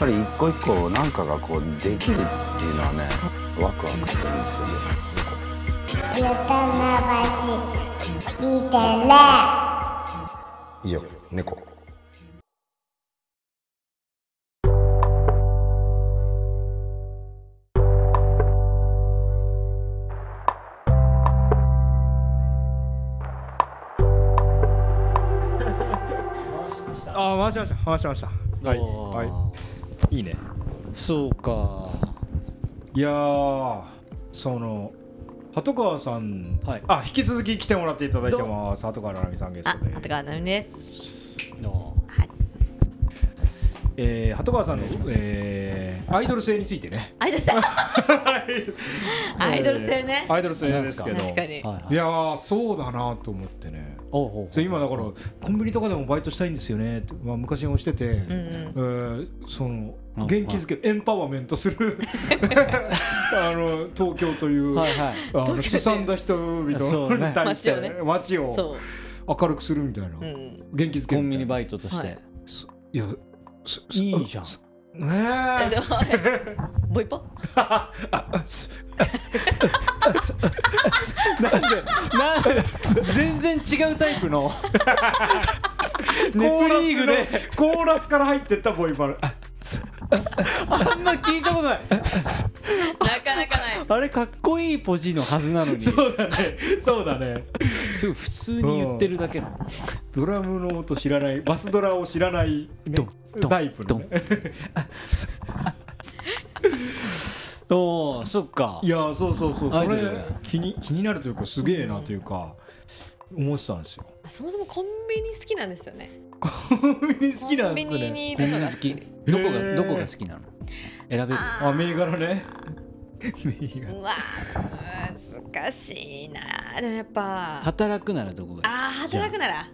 ぱり一個一個なんかがこうできるっていうのはねワクワクするんですよね。ゆたまばし2.0以上猫あ回しました。回しました。はい。はいいいね。そうか。いやーその鳩川さん、はい。あ引き続き来てもらっていただいてます。鳩川奈美さんゲスあトで、鳩川奈美です。えー、鳩川さんの、えー、アイドル性についてね。アイドル性。アイドル性ね。えー。アイドル性ですけど。確かに。はいやーそうだなと思ってね。おうほうほうそれ今だからコンビニとかでもバイトしたいんですよね。って、まあ、昔もしてて、うんうん。えーそのうん元気づけエンパワーメントする。あの東京という、はいはい。あのすさんだ人々に対して街を。ね。街をそ明るくするみたいな、う。うん。元気づけコンビニバイトとして、はいやいいじゃん。ねえ。ボイパ？なんでなんで全然違うタイプの。ネプリーグでコーラスから入ってったボイパルああんま聞いたことない。なかなかない。あれかっこいいポジのはずなのに。そうだね。そうだね。すごい普通に言ってるだけの。ドラムの音知らないバスドラを知らない、ねドンドンタイプの、ね、おおそっか。いやそうそうそう。それ気に気になるというかすげえなというか思ってたんですよ。そもそもコンビニ好きなんですよね。コンビニ好きなんコンビニですねにいコンるのが好き？どこがどこが好きなの？選べる？あ銘柄ね。銘柄。うわ難しいな。でもやっぱ。働くならどこが好き？ああ働くなら。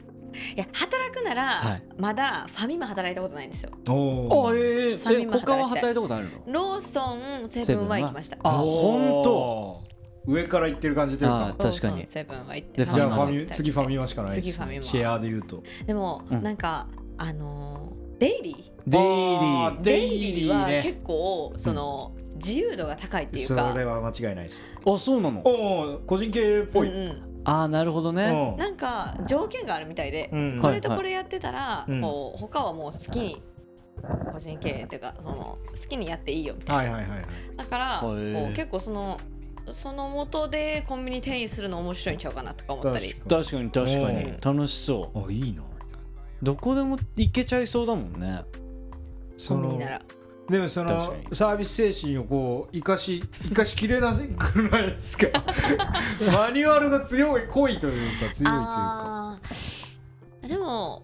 いや働くなら、はい。まだファミマ働いたことないんですよ。おー。あえー。ファミマえ他は働きたい。働いたことあるの？ローソンセブンは行きました。あ本当上から行ってる感じというあか確かに。セブンは行って。でじゃあファミ次ファミマしかないです次ファミマ。シェアで言うと。でも、うん。なんかあのーデイリー。デイリあーーデイリーはね結構その、自由度が高いっていうそかれは間違いないです。あそうなの？おお個人系っぽい、うんうん。ああなるほどね。うん。なんか条件があるみたいで、うんこれとこれやってたら、はいはい。こう他はもう好きに個人経営っていうかその好きにやっていいよみたいはいはいはいはい。なだからこ結構そのその元でコンビニ店員するの面白いんちゃうかなとか思ったり。確確かに確かに。うん。楽しそう。あいいな。どこでも行けちゃいそうだもんね。コンビニなら。でもそのサービス精神をこう生かし生かしきれなくないですか？マニュアルが強い濃いというか強いというか。でも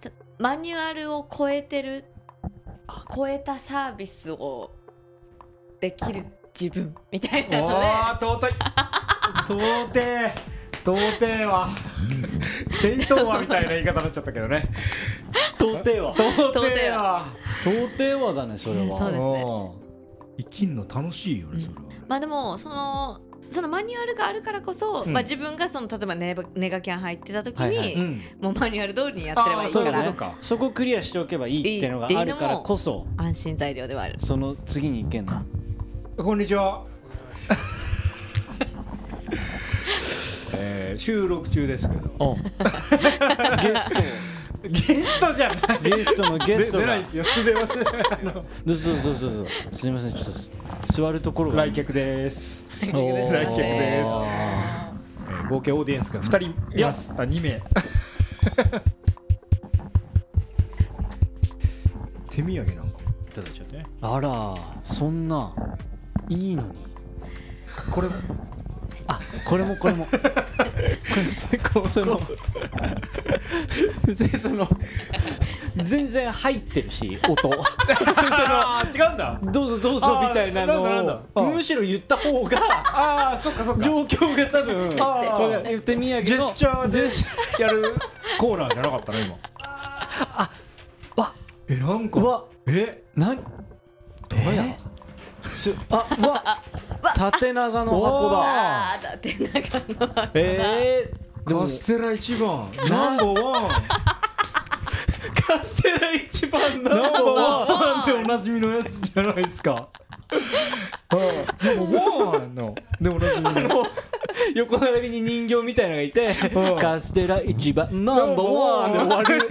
そマニュアルを超えてる超えたサービスをできる自分。みたいなので。尊い。尊て尊てはテイトーはみたいな言い方になっちゃったけどね。到底は尊ては到底はだねそれは。そうですね。うん生きんの楽しいよねそれは、まあでもそのそのマニュアルがあるからこそ、うん。まあ、自分がその例えばネバネガキャン入ってた時に、はいはい。うん。もうマニュアル通りにやってればいいそうからいうことか。そこクリアしておけばいいっていうのがあるからこそ安心材料ではある。その次に行けんの？こんにちは。えー収録中ですけど。ゲスト。ゲストじゃない。ゲストのゲストが。出ないですよ。出ませんあのどうぞどうぞどう。ぞすみませんちょっとす座るところが。来客です、おー。来客です。えー合計オーディエンスが2人います。あ2名。手土産なんかいただいちゃってね。あらそんないいのに。これも。あこれもこれも。こう その別にその全然入ってるし音。あー違うんだ。どうぞどうぞみたいなのを。むしろ言った方がああそっかそっか。状況が多分あー。わかる手土産のジェスチャーでやるコーナーじゃなかったね今。わ。えなんか。うわ。え？何どうや？すあうわ。縦長の箱だ。ああだって中のえー、でも。カステラ一番。ナンバーワン。カステラ一番ナンバーナンバーワンワンなじみのやつじゃないですか。うん。でもワンの。でおなじみの。横並びに人形みたいなのがいてうん。カステラ一番ナンバーワンで終わる。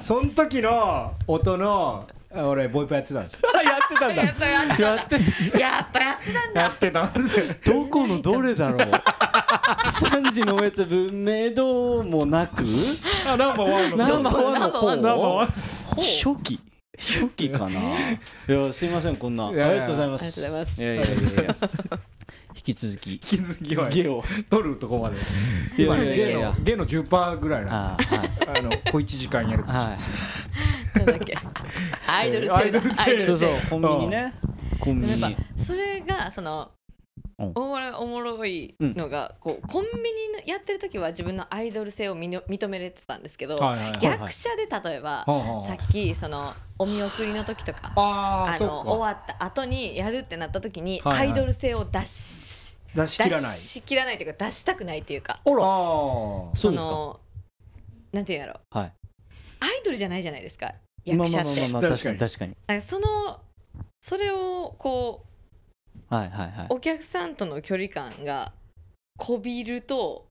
そん時の音のあ俺ボイパやってたんですよ。やってたんだ。やっぱやってやってた。やっぱやってたんだ。やってたんですよ。どこのどれだろう？3時のおやつ文明堂もなく？あナンバーワンのナンバーワンの方？ナンバーワン。初期。初期かな？いやすいませんこんな。ありがとうございます。ありがとうございます。いやいやいや引き続き。引き続きは。ゲを。取るとこまで。今ねゲのゲの10%ぐらいなあの小1時間やるはい。なんだっけ。アイドルアイドル性アイドル性そうコンビニね。コンビニ。それがそのうんおもろおもろいのが、こうコンビニのやってる時は自分のアイドル性をみの認めれてたんですけど、はいはいはい役者で例えば、さっきそのお見送りの時とかあの終わった後にやるってなった時に、はいはい。アイドル性を出し出し切らない。出し切らない。というか出したくないというかあら。あそうですか。のなんていうんやろ。はい。アイドルじゃないじゃないですかまあ役者って、確かに。確かに。そのそれをこうはいはいはい。お客さんとの距離感がこびると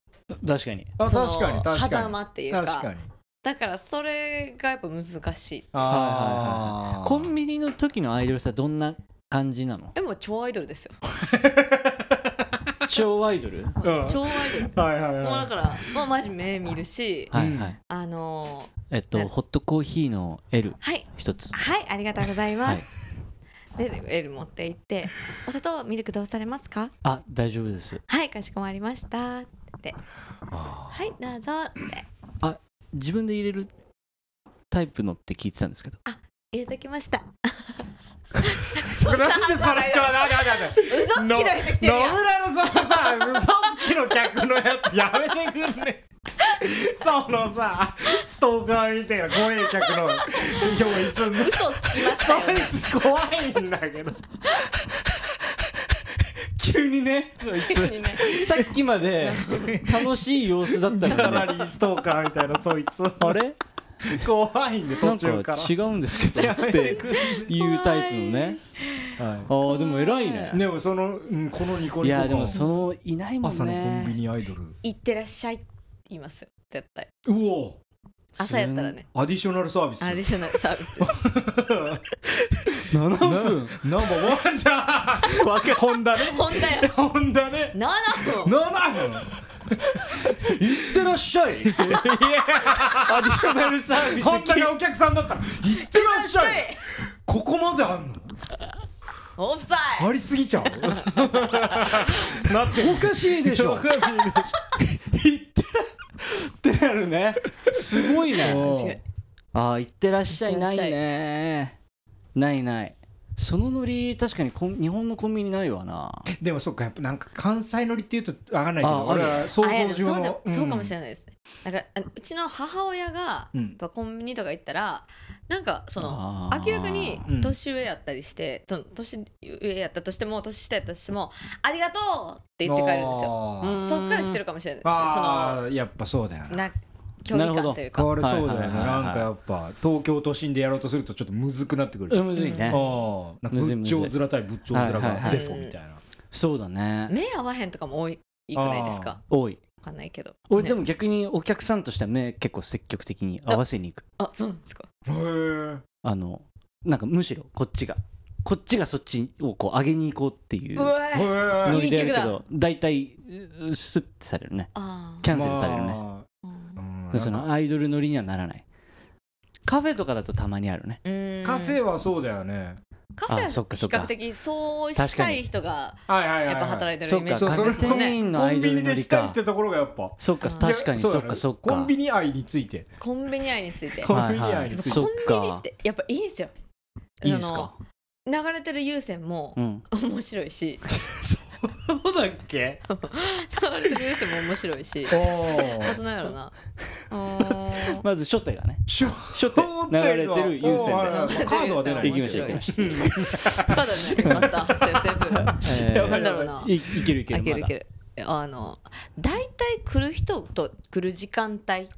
確かに。あその確かに確かに。狭間っていうか確かに。だからそれがやっぱ難しい。あー。コンビニの時のアイドルさどんな感じなの？でも超アイドルですよ。超アイドル？うん超アイドル。はいはいはい。もうだからもうマジ目見るしはいはい。あのえっとねホットコーヒーの L ーはい。一つ。はいありがとうございます、で L 持って行って 「お砂糖ミルクどうされますか?あ大丈夫です」はいかしこまりました。って「はいどうぞ」って。あ自分で入れるタイプのって聞いてたんですけど。入れときました。なんでそれちょ待って待って嘘つきの人来てる野やん。村のそのさ嘘つきの客のやつやめてくんね そのさストーカーみたいな怖い客の用意すんの。嘘つきましたよそいつ怖いんだけど。急にねそい急にね。つさっきまで楽しい様子だったかなのにりストーカーみたいなそいつ。あれ？怖いんでなん途中から。か違うんですけどっていうタイプのね。はあーでも偉いね。い、でもその、うん、このニコニコいやでも感そのいないもん朝のコンビねニアイドル。行ってらっしゃい。って言います。よ絶対。うお朝やったらね。アディショナルサービス。アディショナルサービスです。7分。ナンバーワンじゃん。わけホンダね。ホンダや。ホンダね。7分。7分。いってらっしゃい。アディショナルサービス。ホンダがお客さんだったら。行ってらっしゃい。ここまであんの？オフサイありすぎちゃう？なっておかしいでしょ。おかしいでしいってらってなるね。すごいね。ああ行ってらっしゃいない行ってらっしゃい。ねないない。そのノリ確かにコン日本のコンビニないわな。でもそっかやっぱなんか関西乗りっていうとわかんないけどあ俺は想像上そうそうかもしれないないですね、だからあのうちの母親が、うん。やっぱコンビニとか行ったらなんかその明らかにうん。年上やったりして、その年上やったとしても年下やったとしても「ありがとう!」って言って帰るんですよ。そっから来てるかもしれない。ですあーやっぱそうだよな。距離感というか。これそうだよねなんかやっぱ東京都心でやろうとするとちょっとむずくなってくるうんむずいね。ああなんかむずいむずい。仏頂面対仏頂面がデフォみたいな。そうだね。目合わへんとかも多いくないですか？多い。わかんないけど。ね俺でも逆にお客さんとしては目結構積極的に合わせに行く。あそうなんですかへえあのなんかむしろこっちがこっちがそっちをこう上げに行こうっていうノリでやるけど大体うスッてされるね。あキャンセルされるね、ーうん。うんでそのアイドル乗りにはならない。カフェとかだとたまにあるね。うん。カフェはそうだよねカフェはあそっかそっか。比較的そうしたい人がはいはいはいはい。やっぱ働いてるイメージコンビニでしたいってところがやっぱ。そっか確かに。そっかそっか。コンビニ愛について。コンビニ愛について。コンビニはいはい愛につい。てそっコンビニっかてやっぱいいんですよ。いいですか？あの流れてる優先もうん。面白いし そうだっけ？流れてる優先も面白いし。おあとなんやろな。まず初手がね。初手流れてる優先で。まあカードは出ない。行きましょう行きましょう。面白いしカードねまたセーフセーフえー。なんだろうな。いいけるいけるいけるいける。あの大体来る人と来る時間帯決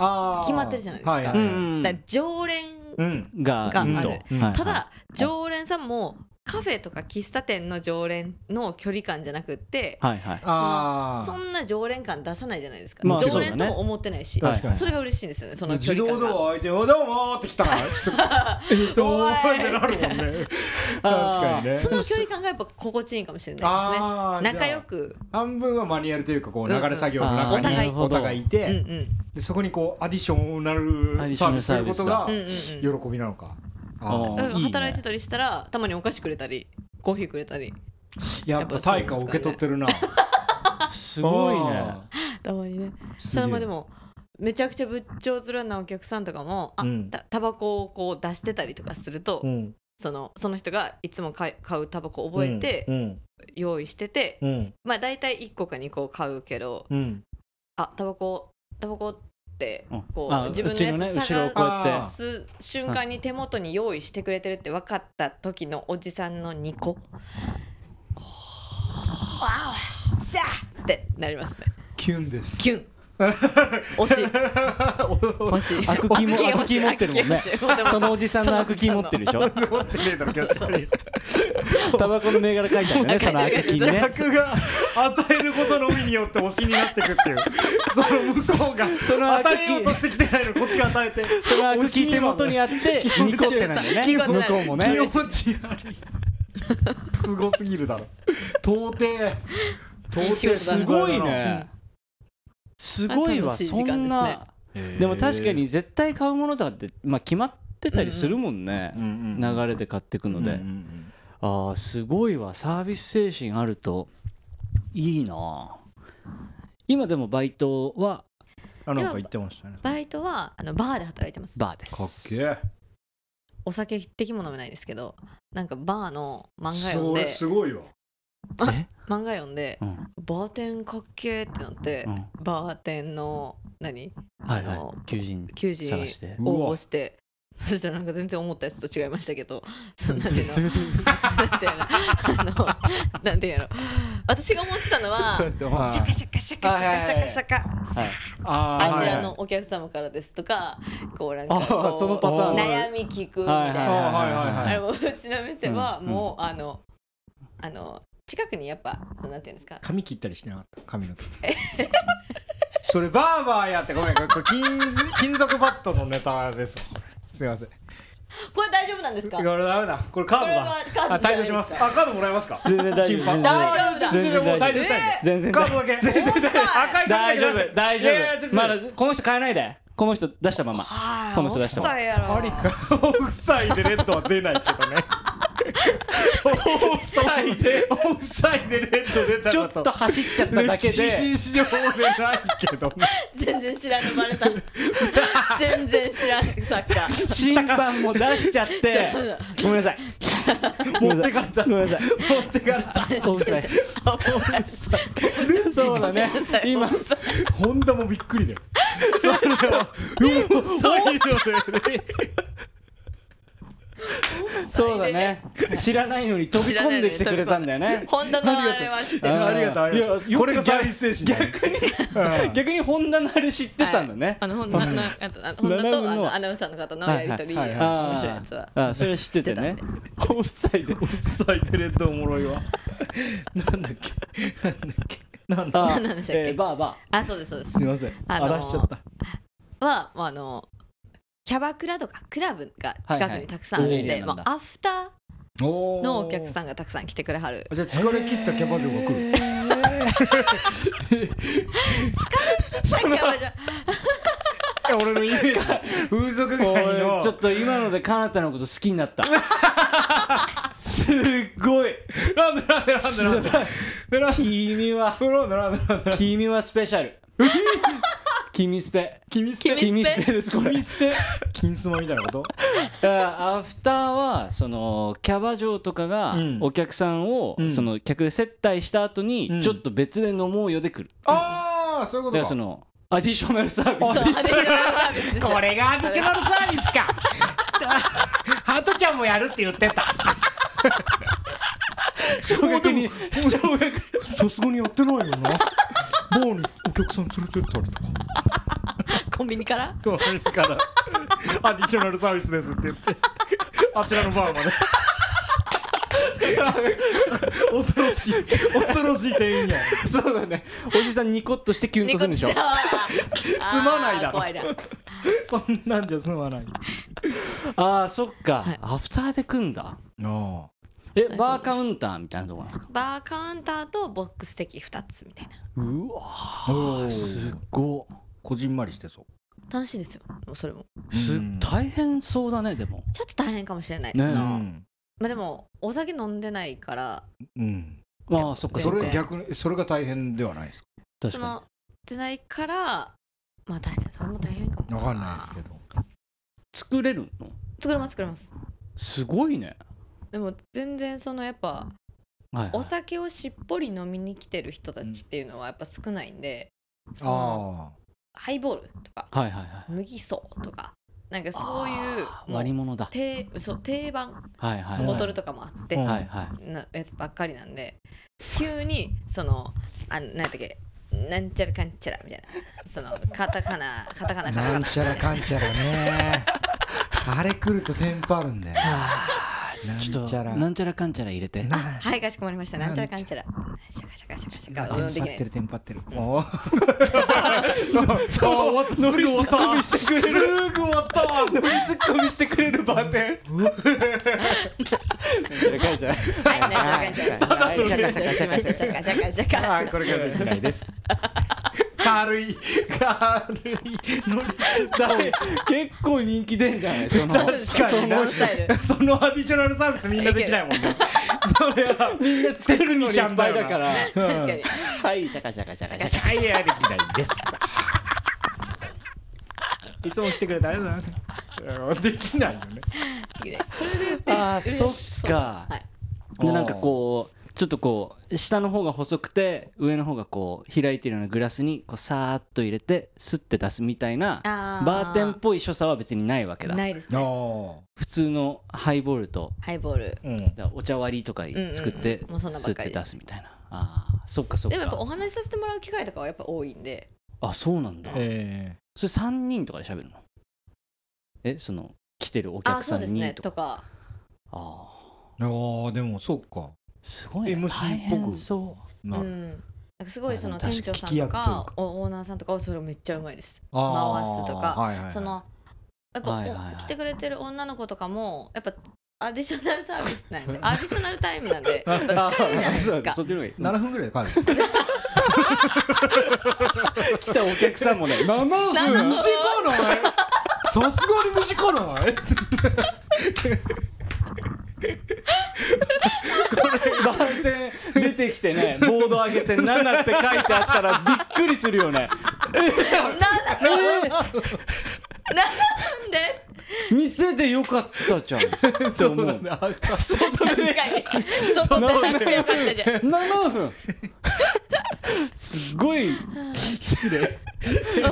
まってるじゃないですか。常連うん。がある。ただ常連さんもカフェとか喫茶店の常連の距離感じゃなくってはいはい。あそんな常連感出さないじゃないですか、まあ常連とも思ってないし、確かに。それが嬉しいんですよねその距自動離感が。ドア開いて「おどうも」って来たらちょっと「えってなるもんね。確かにね。その距離感がやっぱ心地いいかもしれないですね。仲良く。半分はマニュアルというかこううん流れ作業のうん中にほどお互いいうんてうん。でそこにこうアディショナルアディシサービススすることがうんうんうん喜びなのか。ああーだからいいね。働いてたりしたらたまにお菓子くれたりコーヒーくれたり。ーやっぱ対価を受け取ってるな。すごいね。あたまにね。ーそれもでもめちゃくちゃ仏頂面なお客さんとかもあ、うん。たタバコをこう出してたりとかすると、うん。そのその人がいつも買い買うタバコを覚えてうん。用意してて、うん。まあ大体1個か2個買うけどうん。あタバコタバコってうん。こあう自分のやつ後ろをこうやって。あす瞬間に手元に用意してくれてるって分かった時のおじさんの2個わおしゃーってなりますね。キュンです。キュン 惜しい。惜しい。アクキーもアクキー持ってるもんね。そのおじさんのアクキー持ってるでしょ？持ってねえだろ逆に。タバコの銘柄書いてあるねそのアクキーにね。客が与えることのみによって推しになってくっていう。その向こうがその与えようとーしてきてないのにこっちが与えてそのアクキー手元にあってニコってなんだよね。向こうもね。気持ち悪い。すごすぎるだろ。到底。到底すごいねすごいわそんな。でも確かに絶対買うものとかってまあ決まってたりするもんね流れで買ってくのでああすごいわサービス精神あるといいな今でもバイトはあなんか言ってましたねバイトはあのバーで働いてますバーでかっすけえお酒一滴も飲めないですけどなんかバーの漫画読んそれですごいわえ漫画読んでうん。バーテンかっけーってなって、うん。バーテンの何？はいはあのい求人求人探して。応募して。そしたらなんか全然思ったやつと違いましたけど。そのなんていうの？なんていうの？あのなんていうの？私が思ってたのは あシャカシャカシャカシャカシャカシャカ。はい。あちらはいのお客様からですとかこうなんかあーこうそのパターン悩み聞くみたいはいはいなはいはいはい。あれもうちの店はうん。もうあのあの近くにやっぱそのなんていうんですか？髪切ったりしてなかった？髪の毛。それバーバーやってごめん。これ金金属バットのネタですすいません。これ大丈夫なんですか？これダメだ。これカードこれはだカードあ退場します。あカードもらえますか？全然大丈夫。全然大丈夫。だあーちょっとちょっともう退場したいんで全然カードだけ。全然赤い紙大丈夫。大丈夫まだこの人変えないで。この人出したまま。はいこの人出したおっさいやろ。ありかオフサイでレッドは出ないけどねオフサイでオフサイでレッド出たちょっと走っちゃっただけで。歴史上でないけどね。全然知らんのバレた。全然知らんサッカー。審判も出しちゃって。そう。だごめんなさい。持ってかれた。ごめんなさい。持ってかれた。オフサイ。ドそうだね。今。ホンダもびっくりだよ。それはオフサイドで。ね そうだね。知らないのに飛び込んできてくれたんだよね。ホンダのあれは知ってる。あありがとう。ありがというやこれがサービス精神逆に逆にホンダのあれ知ってたんだねあのホンダのあとアナウンサーの方のやりとり面あ白いやつはあそれ知っててね。オフサイド。オフサイドレッドおもろいわ。なんだっけ？なんだっけ？なんだ？っけ？えーバーバあそうですそうです。すいません。あらしちゃった。はあのキャバクラとかクラブが近くにたくさんあるんはいはい。で、まあ、アフターおのお客んさんがたくさん来てくれはる。じゃあ疲れ切ったキャバ嬢が来る。さっきはじゃいや俺のイメージ。風俗街おのいちょっと今のでカナタのこと好きになった。すっごい。なんでなんでなんでなんでなんで。なんで君は君はスペシャル 君スペ。君スペ。君スペ。ですこれ。君スペ。金スマみたいなこと？アフターはそのキャバ嬢とかがうん。お客さんをうん。その客で接待した後にうん。ちょっと別で飲もうよで来るああそういうことか。だからそのアディショナルサービスこれがアディショナルサービスかハトちゃんもやるって言ってた。小学に小学さすがにやってないよな。バーにお客さん連れてったりとか。コンビニから？それから。アディショナルサービスですって言って。あちらのバーまで。恐ろしい。恐ろしい店員や。そうだね。おじさんニコッとしてキュンとするんでしょ？すまないだろ。怖いな。そんなんじゃ済まない。ああそっか、はい。アフターで組んだ。あえバーカウンターみたいなとこなんですか？バーカウンターとボックス席2つみたいな。うわすっごこじんまりしてそう。楽しいですよ。もうそれも。すうん大変そうだねでも。ちょっと大変かもしれない。ね。そのうん。まあでもお酒飲んでないから。うん。ああそっかそれ逆にそれが大変ではないです確かその出ないからまあ確かにそれも大変かもかわかんないですけど。に作れるの？作れます作れます。すごいねでも全然そのやっぱはいはい。お酒をしっぽり飲みに来てる人たちっていうのはやっぱ少ないんで、そのあハイボールとかはいはいはい。麦そとかなんかそういう割り物だ。定そう定番はいはいボトルとかもあって、うん。はいはい。なやつばっかりなんで急にそのあなんだっけなんちゃらかんちゃらみたいなそのカタカナカタカナあカタカナ。なんちゃらかんちゃらね。あれ来るとテンパるんだよちょっなんちゃら。となんちゃらかんちゃら入れて。なはいかしこまりました。なんちゃら。かんちゃら。シャカシャカシャカシャカ。うんできないテンパってるテンパってる。おー。そう。終わったすぐ終わったみしてくれるすぐ終わったわノリツッコミしてくれるバーテンなんちゃらかんちゃらはいなんちゃらかんちゃらはいシャカシャカシャカシャカシャカシャカこれからできないです軽い軽いノリだって結構人気出んじゃない？その確かにその additional service みんなできないもんね。それはみんな作るのにいっぱいだから。確かに。はい。シャカシャカシャカシャカはい。やできない。ですい。つも来てくれてありがとうござい。ますできない。よねあーそっかはい。でなんかこうちょっとこう下の方が細くて上の方がこう開いてるようなグラスにこうさーっと入れてスッて出すみたいなあー。バーテンっぽい所作は別にないわけだ。ないですね。あ普通のハイボールとハイボール。ーうんだからお茶割りとか作ってうんうんもうそんなばスッてっかりです。出すみたいな。あー。そっかそっでもやっぱおか話しさせてもらう機会とかはやっぱ多いんで。あそうなんだ。えそれ3人とかで喋るの？えその来てるおあ客さそうんですね。にとか。とかああーでもそうか。ーすごいね。MC 大変そう。なうん。なんかすごいその店長さんとかオーナーさんとかはそれめっちゃうまいです。回すとか。はいはいはい。そのやっぱ、はいはいはい。お来てくれてる女の子とかもやっぱアディショナルサービスなんで。アディショナルタイムなんで。疲れるじゃないですか。そっちの方がいい7分ぐらいで帰る。来たお客さんもね7分？7分。短ないさすがに短ない バーテン出てきてねボード上げて7って書いてあったらびっくりするよね。なんで？店でよかったじゃん。って思う。外確かに外で。なくてよかったじゃん7分すごい。失礼。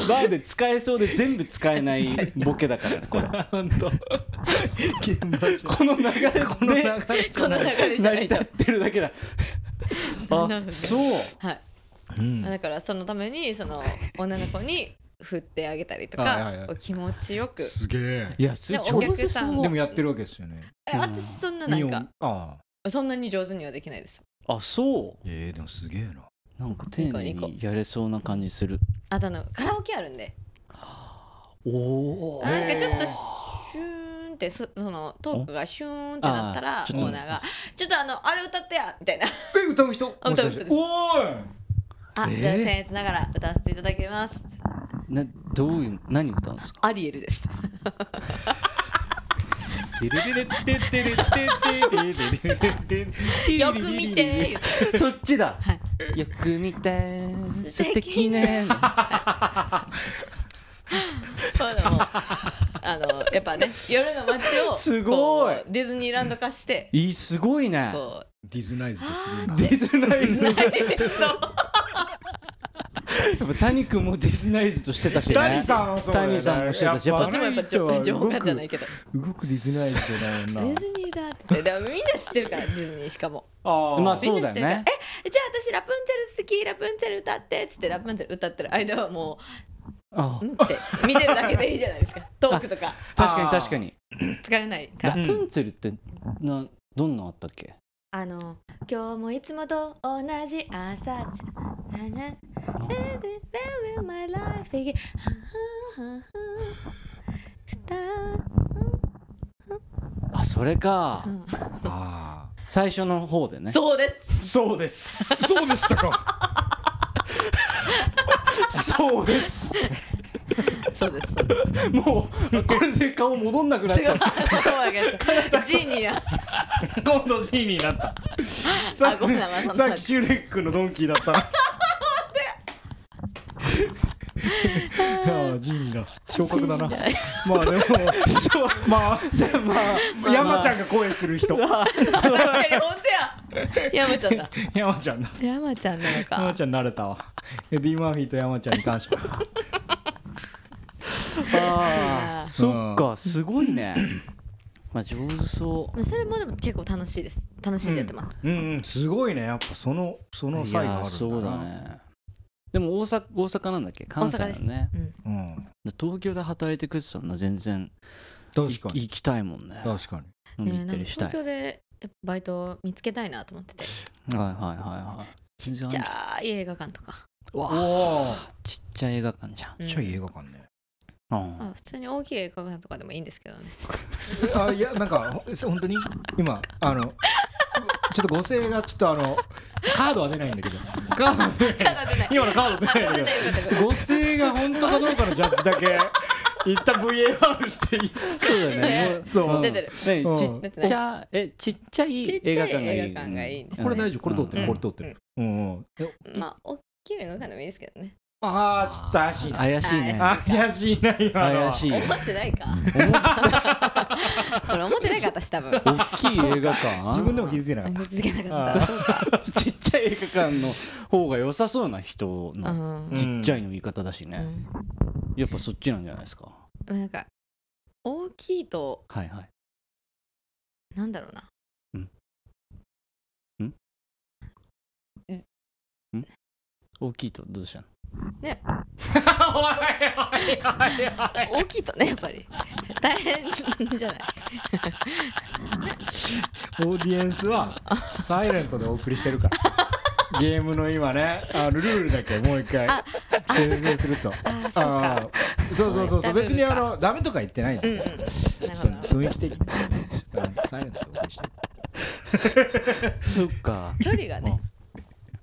バーで使えそうで全部使えないボケだからねこれ。本当。この流れで。この流れじゃ成り立ってるだけだ。あ7分そう。はい。うん。だからそのためにその女の子に振ってあげたりとはいはいはい。か気持ちよく。すげえ。いやすでごい上手お客さんそうでもやってるわけですよね。え私そんななんかああ。そんなに上手にはできないですよ。あそう。えー、でもすげえな。なんか丁寧にやれそうな感じする。あとあのカラオケあるんで。おおなんかちょっとシューンってそそのトークがシューンってなったらオあーちょっとーナーが「ちょっとあのあれ歌ってや」みたいな。え歌う人？あ 歌う人です。おーい。あ、じゃあ僭越ながら歌わせていただきますなどういう何歌うんですか？アリエルです。よく見てそっちだはいよく見て素素敵敵ねあのやっぱね夜の街をすごいディズニーランド化していいすごいねディズナイズとするなディズナイズ やっぱ谷君もディズナイズとしてたしね。谷さんはそうだよね。谷さんもしてたしやっぱこっちもやっぱジョジョーカーじゃないけど動くディズナイズだよデなィズニーだって言ってでもみんな知ってるからディズニーしかもあまあみそうだよねえじゃあ私ラプンツェル好きラプンツェル歌ってっつってラプンツェル歌ってる間はもあうんって見てるだけでいいじゃないですかトークとか確かに確かに疲れないラプンツェルってなどんなのあったっけあの今日もいつもと同じ朝なな。Where will my life begin? あそれか。うん。あ最初の方でね。そうです。そうです。そうでしたか。そうです。そうです。もうこれで顔戻んなくなっちゃう。ジーニーや。今度ジーニーになった。さっきシュレックのドンキーだったああジーニーだ昇格だなまあでも まあまあ山ちゃんが声する人。確かに本当や。山ちゃんだ。山ちゃんだ。山ちゃんなの山かちゃん慣れたわ。エディ・マーフィーと山ちゃんに感謝あーあーそっかすごいね。まあ上手そまあそれもでも結構楽しいです。楽しんでやってます、うん。うんすごいね。やっぱそのその才があるんだな。やそうだねでも大阪大阪なんだっけ？関西だね。うん、うん。東京で働いてくれてたら全然確かに。行きたいもんね。確かに。飲み行ねなんかったりしたい。東京でバイト見つけたいなと思ってて。はいはいはいはい。ちっちゃい映画館とか、わおおちっちゃい映画館じゃん。うん。ちゃい映画館ね。うん。あ普通に大きい映画館とかでもいいんですけどね。あいやなんかほ本当に？今あのちょっと合成がちょっとあのカードは出ないんだけど。カードは出ない。ただ出ない今のカード出ないんだけど。誤声が本当かどうかのジャッジだけ一旦 VAR していいそうだね。そう。出てる。ちっちゃえちっちゃい映画館がいい。これ大丈夫？これ通ってうん。るこれ通ってる。うんうん。えまあ大きい映画館でもいいですけどねああちょっと怪しいな怪しいね。あ怪しいな今のは。怪しい。思ってないか。これ思ってないか私多分。大きい映画館？自分でも気づけなかった。気づけなかった。ちっちゃい映画館の方が良さそうな人うのんうん。ちっちゃいの言い方だしね。うん。やっぱそっちなんじゃないですか？なんか大きいとはいはい。なんだろうな。大きいとどうしたの？大きいとねやっぱり。大変じゃない。オーディエンスはサイレントでお送りしてるから。ゲームの今ねあのルールだけもう一回あ説明すると。あーそうか。あーそうそうそうそう。別にあのダメとか言ってないんだ。うんう雰囲気的に。サイレントでお送りしてる。そっか。距離がね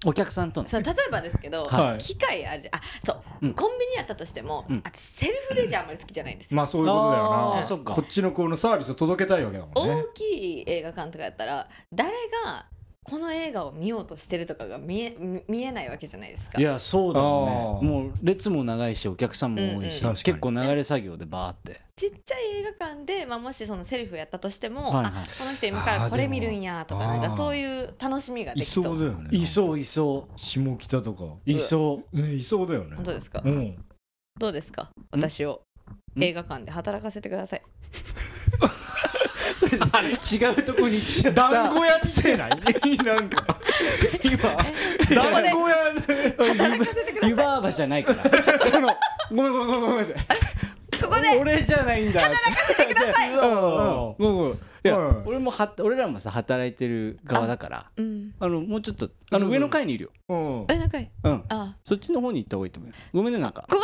お客さんとの。そう例えばですけど、はい。機械あるじゃん。あそう、うん。コンビニやったとしても、うん。私セルフレジあんまり好きじゃないんですよ、まあそういうことだよな。あーそっか。こっちのこのサービスを届けたいわけだもんね。大きい映画館とかやったら誰がこの映画を見ようとしてるとかが見え見見えないわけじゃないですか。いやそうだもんねもう列も長いしお客さんも多いし、うんうん結構流れ作業でバーって。ちっちゃい映画館で、まあ、もしそのセルフやったとしても、はいはい。あこの人今からこれ見るんやとかなんかそういう楽しみがでいきそう。そうだよね。いそういそ下北とか。ういそう。ねいそうだよね。本当ですか、うん。どうですか？私をん？映画館で働かせてください 違うとこに来ちゃった。団子屋ってない？なんか。今。団子屋。働かせてください。湯婆婆じゃないから。そのごめんごめんごめんごめんここで俺じゃないんだ。働かせてください。う。んう。んごめんごめんいや、うん俺もは俺らもさ働いてる側だからうん。あのもうちょっとあの上の階にいるよ。うん。え仲いいうん。あ。そっちの方に行った方がいいと思うよ。ごめんねなんか。ここ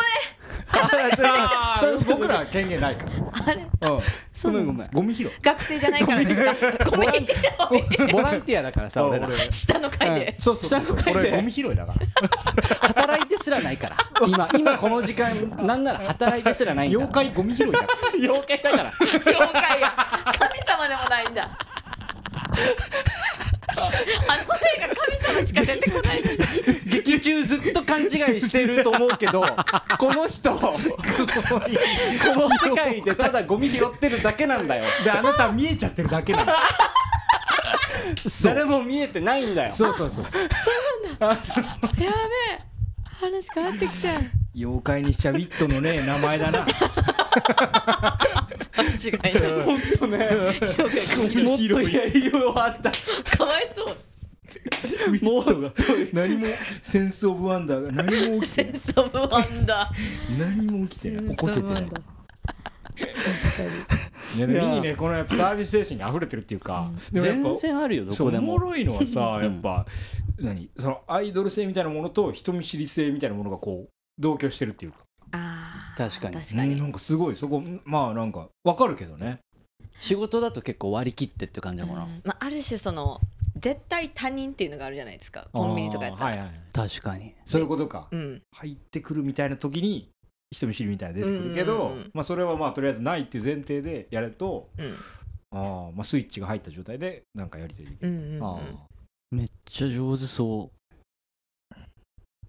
あー僕らは権限ないから。であれ？うん。そうごめんごめん。ゴミ拾い。学生じゃないからですかごめん。ボランティアだからさ俺ら。俺。下の階で。そうそうそう。下の階で。俺ゴミ拾いだから。働いてすらないから。今今この時間なんなら働いてすらないんだ。妖怪ゴミ拾いだ。から妖怪だから。教会が神様でもないんだ。あの映画神様しか出てこない。劇中ずっと勘違いしてると思うけどこの人この世界でただゴミ拾ってるだけなんだよ。であなた見えちゃってるだけなの誰も見えてないんだよ。そうそうそうやべえ話変わってきちゃう。妖怪にしちゃウィットのね名前だな。間違いない。ほんとねもっとやりようあった。かわいそう。モードが。何も sense of wonder が何も起きてない。 sense of wonder何も起きてない。起こせてない。ーいやでもいいね。このやっぱサービス精神に溢れてるっていうか、でもやっぱ全然あるよどそうこでも。おもろいのはさん。やっぱ、何？そのアイドル性みたいなものと人見知り性みたいなものがこう同居してるっていうか。あー確かに。確かに。うんなんかすごいそこまあなんかわかるけどね。仕事だと結構割り切ってって感じだもんな。うん。まあ、ある種その絶対他人っていうのがあるじゃないですか。コンビニとかやったら、はいはい確かに。そういうことか。うん。入ってくるみたいな時に人見知りみたいなの出てくるけど、うんうん。うんまあそれはまあとりあえずないっていう前提でやるとうん。ああまあスイッチが入った状態でなんかやり取りできる、うんうんうん。あめっちゃ上手そう。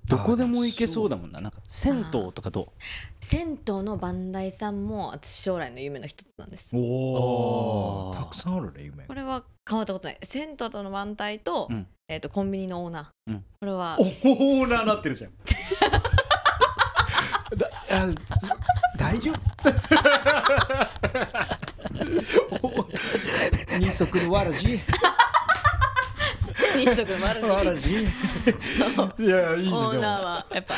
どこでも行けそうだもんな。なんか銭湯とかど銭湯のバンダイさんも私将来の夢の一つなんです。おおたくさんあるね夢。これは変わったことない。銭湯との番隊と,、うん。えー、とコンビニのオーナー、うん。これはオーナーなってるじゃん。だ あ大丈夫。二足のわらじ。二足のわらじ。いやいいねオーナーはやっぱ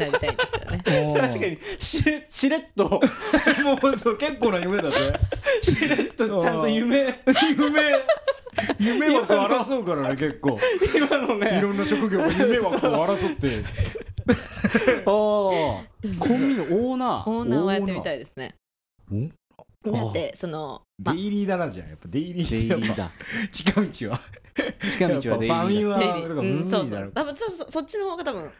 なりたいんですよね。確かにしれしれっと。もうそう結構な夢だぜしれっとちゃんと夢。夢。夢枠争うからね結構。今のいねろんな職業が夢枠を争って コンビニのオーナー。オーナーはやってみたいですね。おだってその、まデイリーだなじゃんやっぱデイリーだ近道は。近道はデイリやっぱファはうん、そうそう。多分そっちの方が多分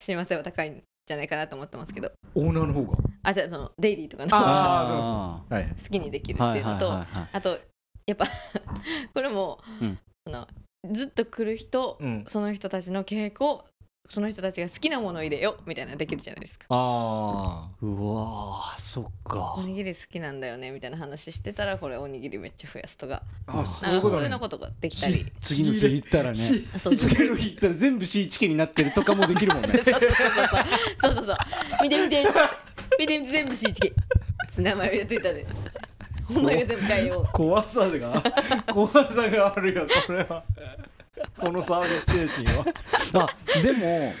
親和性は高いんじゃないかなと思ってますけど。オーナーの方が？あじゃあそのデイリーとかのああはい好きにできるっていうのと、あとやっぱ これも、うん。そのずっと来る人、うん。その人たちの傾向その人たちが好きなものを入れよみたいなのできるじゃないですか。あうわーそっか。おにぎり好きなんだよねみたいな話してたらこれおにぎりめっちゃ増やすとか。ーあそういうのことができたり。次の日行ったらね。次の日行ったら全部シーチキンになってるとかもできるもんね。そうそうそう見て見て。見て見て全部シーチキン。名前を言っていたでお前が全部変えよう。怖さが怖さがあるよそれはこのサービス精神は あでも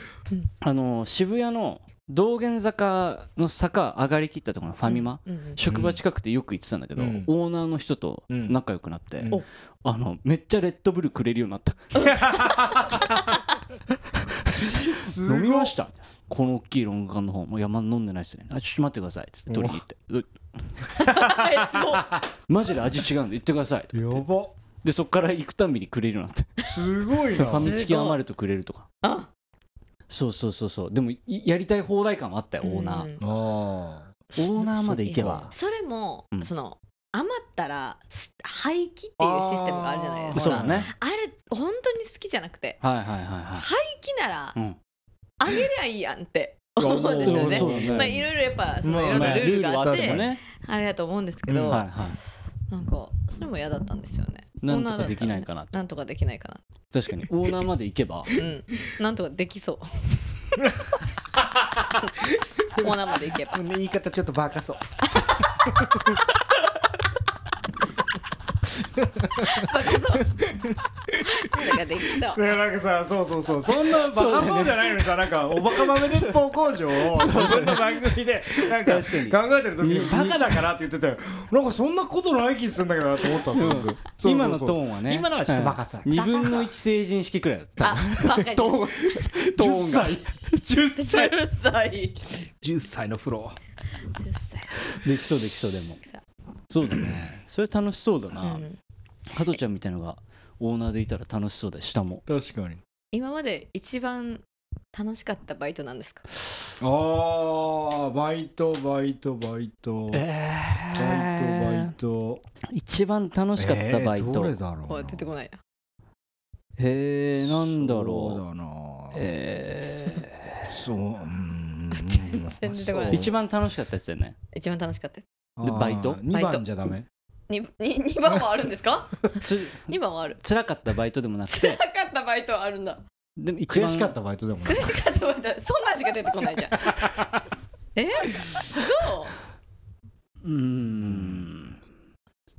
あの渋谷の道玄坂の坂上がりきったところのファミマ、うんうん職場近くてよく行ってたんだけど、うん。オーナーの人とうん。仲良くなって、うん。あのめっちゃレッドブルくれるようになった。飲みました？この大きいロング缶の方。もう山飲んでないっすね。あちょっと待ってください。っつって取りに行って。マジで味違うんで言ってください。やばでそっから行くたびにくれるようになって。すごいな。ファミチキ余るとくれるとか。あ。そうそうそうそう。でもいやりたい放題感はあったよオーナー、うんあオーナーまで行けば。それも、うん。その余ったらす廃棄っていうシステムがあるじゃないですか。そうだね。あれ本当に好きじゃなくて。はいはいはいは廃棄ならい、うん、あげりゃいいやんって思うんですよね。ね。まあいろいろやっぱそのまあいろんなルールがあって、あれだと思うんですけど、うんはいはいなんかそれも嫌だったんですよね。なんとかできないかななんとかできないかな。確かにオーナーまで行けば？うん。なんとかできそう。オーナーまで行けば。言い方ちょっとバカそういやなんかさそうそうそう。そんなバカそうじゃないのにさなんかおバカ豆鉄砲工場を自分の番組でなんか考えてる時にバカだからって言ってたよ。なんかそんなことない気するんだけどなと思ったんですよ僕。そうそうそう。今のトーンはね。今のはちょっとバカさ。2分の1成人式くらいだったあ、バカに。トーントーンが。10 10歳。10歳。10歳の風呂。10歳。できそうできそうでも。そうだね。それ楽しそうだな、うん加トちゃんみたいのがオーナーでいたら楽しそうだし下も確かに。今まで一番楽しかったバイトなんですか？ああバイトバイトバイト。バイトバイト。一番楽しかったバイト、えーどれだろう出てこないな。へえなんだそう。ろうだな。えそううん。全然出てこない。ー、一番楽しかったやつだよね。一番楽しかったです。でバイト？2番じゃダメ？にに二番はあるんですか？つ二番はある。辛かったバイトでもなくて。辛かったバイトはあるんだ。でも一番。悔しかったバイトでもない悔しかったバイト。そんなんしか出てこないじゃん。え？そううーん。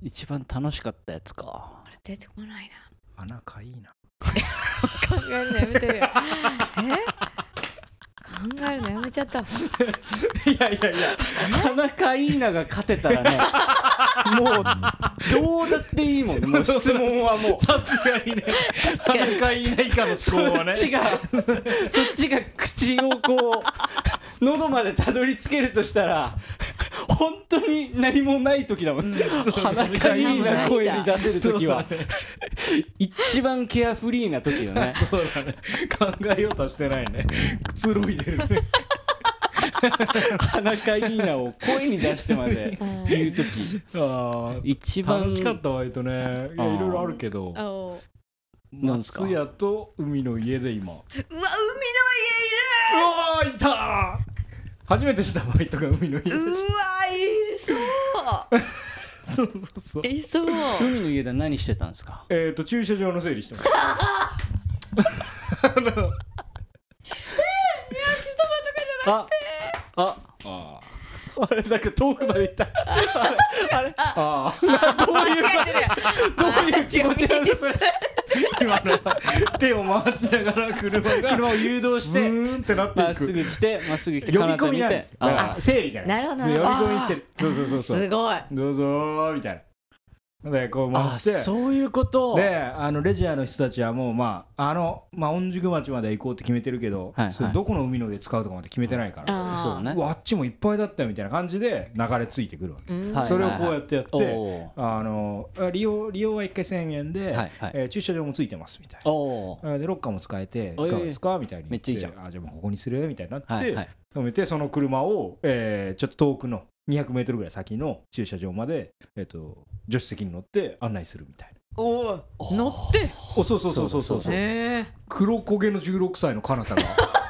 一番楽しかったやつか。あれ出てこないな。穴かいいな。考えるのやめてるよ。え？考えるのやめちゃった。いやいやいや。田中いいなが勝てたらねもうどうだっていいもんね。もう質問はもう。さすがにね。3回以内以下の思考はね。そっちがそっちが口をこう喉までたどり着けるとしたら本当に何もない時だもん、鼻かいいな声に出せる時は、一番ケアフリーな時だね。そうだね。考えようとはしてないね。くつろいでるね鼻かいいなを声に出してまで言う時。あ一番楽しかった割とね。いろいろあるけど。あおなんですか？松屋と海の家で今。うわうわ海のーいた初めてしたバイトが海の家で家いるうわいそう。そうそうそう。いそう。海の家で何してたんですか？えっと駐車場の整理してます ああ。あ。あれなんか遠くまで行った。あどういうどういう気持ちなんですか？今の手を回しながら車が車を誘導しズてーンってなっていく。まっすぐ来てまっすぐ来て呼び込みなんです。あ。あ。整理じゃない。なるほどな。るほど呼び込みしてる。そうそうそうそう。すごい。どうぞーみたいなでこう回あして。そういうこと。であのレジャーの人たちはもうまああのまあ御宿町まで行こうって決めてるけど、はいはい。それどこの海の家使うとかまで決めてないから、あー。そうね。あっちもいっぱいだったよみたいな感じで流れ着いてくるわけ、うん。はいそれをこうやってやって、おー。あのあ利用利用は1回1000円で、はいはい。えー駐車場もついてますみたいな。でロッカーも使えていかがですかみたいにめっちゃいいじあじゃあもうここにするみたいになって、はいはい。止めてその車を、えーちょっと遠くの200メートルぐらい先の駐車場まで、えー、と助手席に乗って案内するみたいな。おお乗って？おそうそうそうそうそうそう。え黒焦げの16歳の彼方があ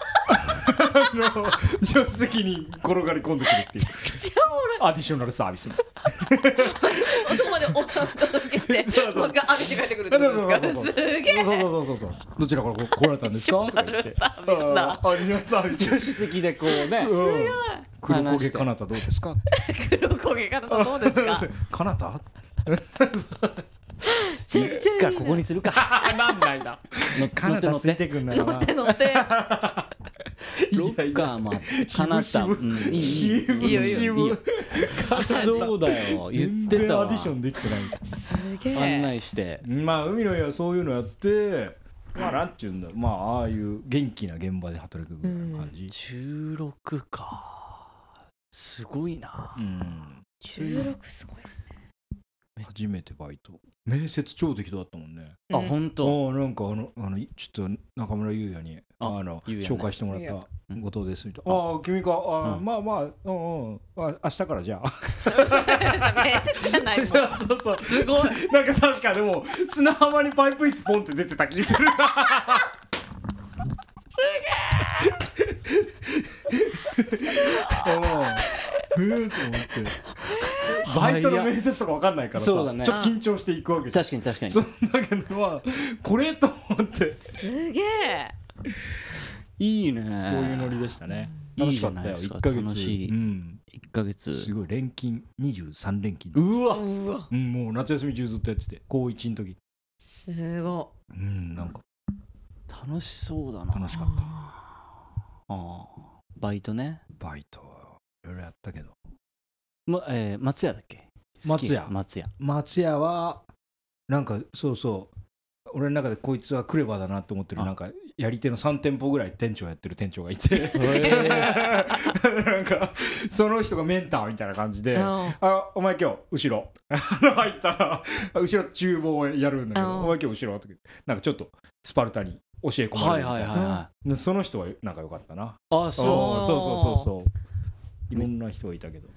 の助手席に転がり込んでくるっていう。口はおもろい。アディショナルサービスの そこまでお届けしてそうそうもう。一回浴びて帰ってくるってことですか？そうそうそうすげえそうそうそうそうどちらから来られたんですか？アディショナルサービス。助手席でこうね。うん。黒焦げ彼方どうですか？黒焦げ方どうですか？彼方ちっちゃい。かここにするか。なんないな。乗彼って乗って。方ついてくんならな。乗って乗ってロッカーもあってかなったいいよいいよ。いいよそうだよ。言ってたわ。アディションできてないすげえ案内して。まあ海の家はそういうのやってまあなんちゅうんだ。まあああいう元気な現場で働くぐらいの感じ。16か。すごいな。うん。16すごいですね初めてバイト。面接超適当だったもんね。あ本当？あなんかあのあのちょっと中村優也にああの紹介してもらっ優たうん。後藤ですみたいな。ああ君か。あ、うん。まあまあうんうん。あ明日からじゃあ。面接じゃないもん。そうそうそう。すごい。なんか確かでも砂浜にパイプ椅子ポンって出てた気するな。すげえ うん。と思ってバイトの面接とかわかんないからさそうだね。ちょっと緊張していくわけ確かに確かに。そんだけどまあこれと思って。すげえ。いいね。そういうノリでしたね。楽いいじしかったよゃないですか。1ヶ月。楽しい。うん。1ヶ月。すごい連勤。23連勤。うわ。うわ。うんもう夏休み中ずっとやってて。高1の時。すご。うんなんか。楽しそうだな。楽しかった。ああバイトね。バイトいろいろやったけどまえー松屋だっけ？松屋。松屋。松屋はなんかそうそう。俺の中でこいつはクレバーだなと思ってる。あ。なんかやり手の3店舗ぐらい店長やってる店長がいて。なんかその人がメンターみたいな感じで。いあお前今日後ろ。入ったら後ろ厨房をやるんだけどうん。お前今日後ろとかなんかちょっとスパルタに教え込まはいれるみたいな。はいはいはいでその人はなんか良かったな。あそそうそうそうそうそう。いろんな人がいたけど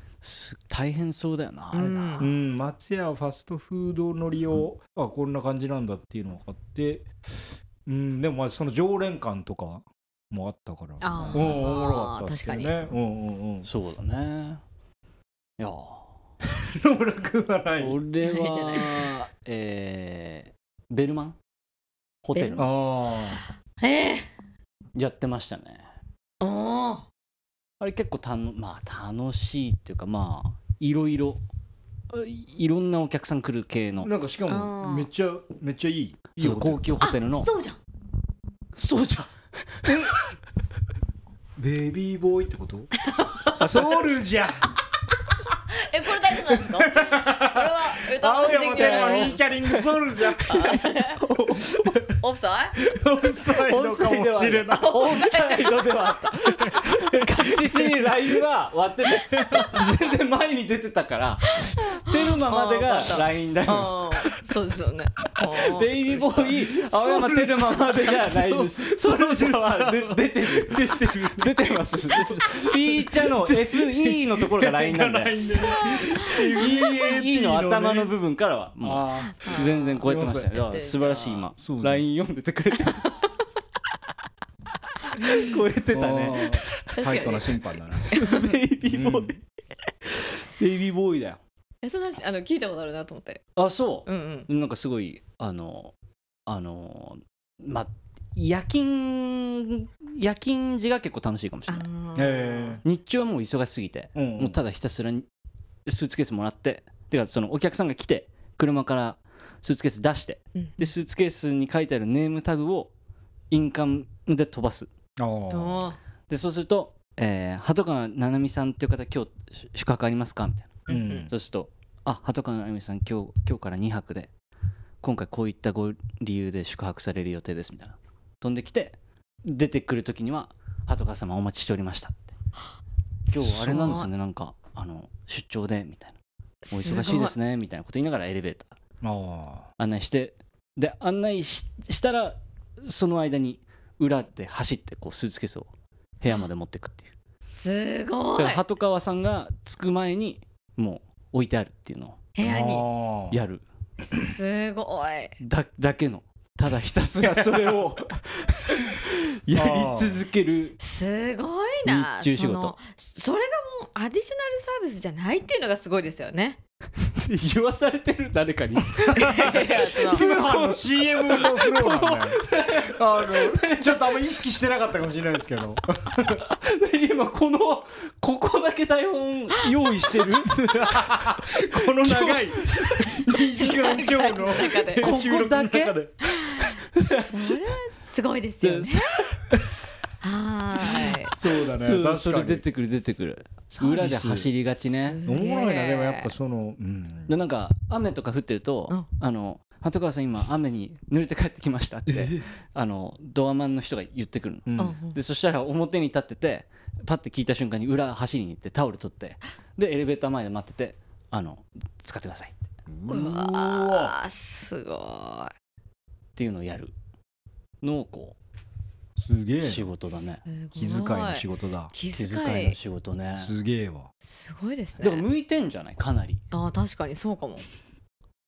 大変そうだよなあれな、ううん。松屋はファストフードの利用、あこんな感じなんだっていうのがあってうん。でもまあその常連感とかもあったから。あうんおもろかったです確かに。ねうんうんうん。そうだね。いや 野村君はない。俺ないじゃはえー、ベルマン？ホテルベルマあええやってましたね。おーあれ結構たのまあ楽しいっていうかまあいろいろいいろんなお客さん来る系の。あなんかしかもめっちゃめっちゃいい。そう高級ホテルの。あそうじゃん。そうじゃん。ベビーボーイってこと？ソルジャーえこれ大丈夫なんですか？これは歌青わせて山テルマフィーチャリングソルジャーオフサイオフサイドかもしれない。オフサイドではあった。確実にラインは割ってて。全然前に出てたから。テルマまでがラインだよ。そうですよね。ベイビーボーイ青山テルマまでがラインです。ソルジャーはで出てる。出てる出てます。フィーチャーの FE のところがラインなんで E の頭の部分からはもあう全然超えてましたよ。素晴らしい今。ライン読んでてくれて超えてたね。あタイトな審判だな。ベイビーボーイベイビーボーイだよ。えその話あの聞いたことあるなと思って。あそう。うんうん。なんかすごいあのあのまあ夜勤夜勤時が結構楽しいかもしあれない。日中はもう忙しすぎて、うんうん。もうただひたすらにスーツケースもらっててかそのお客さんが来て車からスーツケース出して、うん。でスーツケースに書いてあるネームタグを印鑑で飛ばす。でそうすると、えー、鳩川七海さんっていう方今日宿泊ありますかみたいな。ううんん。そうすると「あ鳩川七海さん今日今日から2泊で今回こういったご理由で宿泊される予定です」みたいな。飛んできて出てくる時には「鳩川様お待ちしておりました」って「今日あれなんですねなんかあの出張で」みたいな「お忙しいですね」みたいなこと言いながらエレベーター。あ案内してで案内ししたらその間に裏で走ってこうスーツケースを部屋まで持っていくっていう。すごい。鳩川さんが着く前にもう置いてあるっていうのを部屋に。にやる。すごい。だだけのただひたすら それをやり続けるすごいな。日中仕事。それがもうアディショナルサービスじゃないっていうのがすごいですよね 言わされてる誰かに。通販の CM のフロあの ちょっとあんま意識してなかったかもしれないですけど。今このここだけ台本用意してる？この長い2時間強の中でここ収録のだけ中で。それはすごいですよねはーい。そうだそうね確そかに。れ出てくる出てくる。裏で走りがちね。おもろいなでもやっぱそのうん。でなんか雨とか降ってると、うん。あの鳩川さん今雨に濡れて帰ってきましたって、あのドアマンの人が言ってくるの、うん。うんでそしたら表に立っててパッて聞いた瞬間に裏走りに行ってタオル取ってでエレベーター前で待っててあの使ってくださいって。うわーすごっていうのをやるのをこすげえ。う仕事だね。い。気遣いの仕事だ。気気遣い遣いの仕事ね。すげえわ。すごいですだからね向いてんじゃない？かなり。あー確かにそうかも。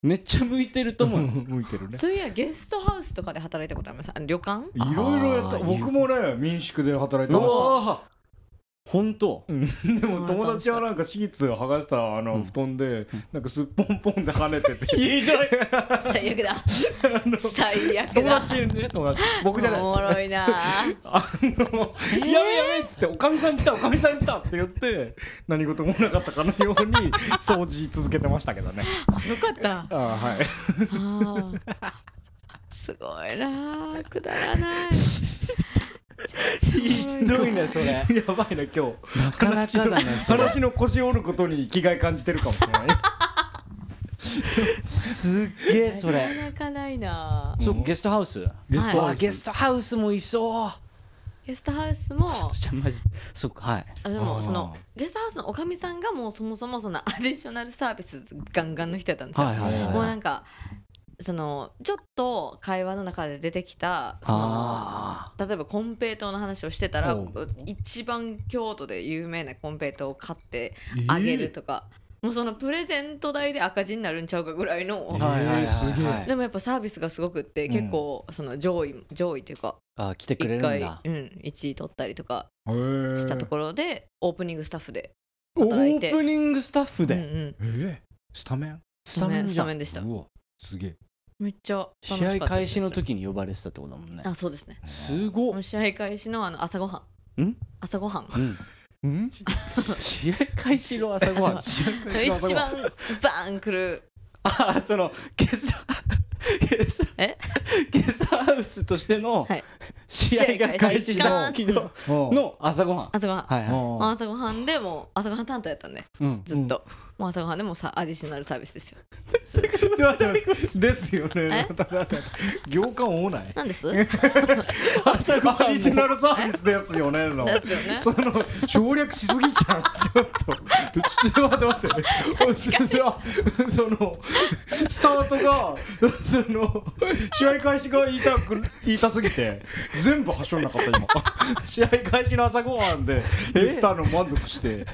めっちゃ向いてると思うよ。向いてるね。そういやゲストハウスとかで働いたことあります。あの旅館？いろいろやった。僕もね民宿で働いうてまわー本当？す でも友達はなんかシーツを剥がしたあの布団でなんかすっぽんぽんで跳ねてて。ひどい。最悪だ。最悪友だ達ね友達。僕じゃない。おもろいな。あのやめやめっつっておかみさん来たおかみさん来たって言って何事もなかったかのように掃除続けてましたけどね。よかった。ああはい。あー。すごいなくだらない ひどいねそれ。やばいな今日。なかなかだね話の腰折ることに生きがい感じてるかもしれない。すっげえそれ。なかなかないな。そうゲストハウス？ゲストハウス。あゲストハウスもいそう。ゲストハウスも。そっかはい。あでもそのゲストハウスのおかみさんがもうそもそもその additional service ガンガンの人やったんですよ、はいはいはい。もうなんかそのちょっと会話の中で出てきたそあの例えばコンペイトーの話をしてたら一番京都で有名なコンペイトーを買ってあげるとか、もうそのプレゼント代で赤字になるんちゃうかぐらいの、えーでもやっぱサービスがすごくって、うん。結構その上位上位っていうかあ来てくれ一回、るんだ。うん、1位取ったりとかしたところでオープニングスタッフでオ働いて。ープニングスタッフで。うんうん、えー。スタメン？スタメンスじゃん。タメンでした。うわすげえめっちゃ楽しかっ試合たです。ね開始の時に呼ばれてたってことだもんね。あそうですね。すごっ。試合開始のあの朝ごはん。ん？朝ごはん。うん。うん？試合開始の朝ごはん。一番バーン来る。あそのゲストゲストえ？スとしてのはい。試合が開始の試のの朝ごはん。朝ごはん、はいはい。まあ朝ごはんでもう朝ごはん担当やったんで。うん。ずっと、もう朝ごはんでもさアディショナルサービスですよ。ですよね。行間多ない？なんです？朝ごはんアディショナルサービスですよね。の ですよね。その省略しすぎちゃう。ちょっとちょっと待って。待ってそのスタートがその試合開始が言いたく言いたすぎて全部はしょんなかった今。試合開始の朝ごはんで言ったの満足して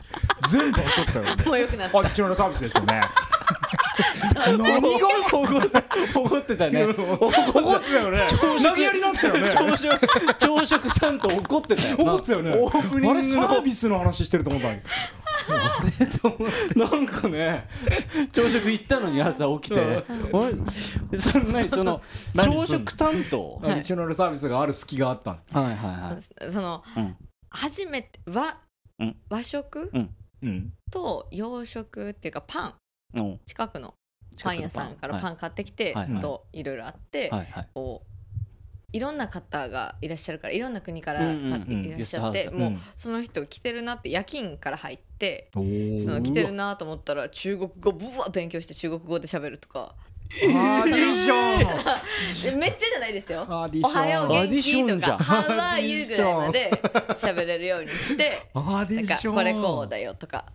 全部はしょったよね。もうよくなったアディショナルサービスですよね。何が怒ってたね。怒ってたよね。投げやりになったよね。朝食。朝食担当怒ってたよな。怒ってたよね。オープニングあれサのービスの話してると思ったなんかね朝食行ったのに朝起きて。その何その？朝食担当？どアディショナルサービスがある隙があったの。はいはいはい。その、うん初めて和、うん。和食、うん。うんと洋食っていうかパン。う。ん近くのパン。屋さんからパンン買ってきて、といろいろあって、はい。はい。こういろんな方がいらっしゃるからいろんな国からいらっしゃって、もう、うん。その人来てるなって夜勤から入ってその来てるなと思ったら中国語ブワー勉強して中国語で喋るとか。アディション。で めっちゃじゃないですよ。おはよう元気とか How are you ぐらいまで喋れるようにして なんかこれこうだよとか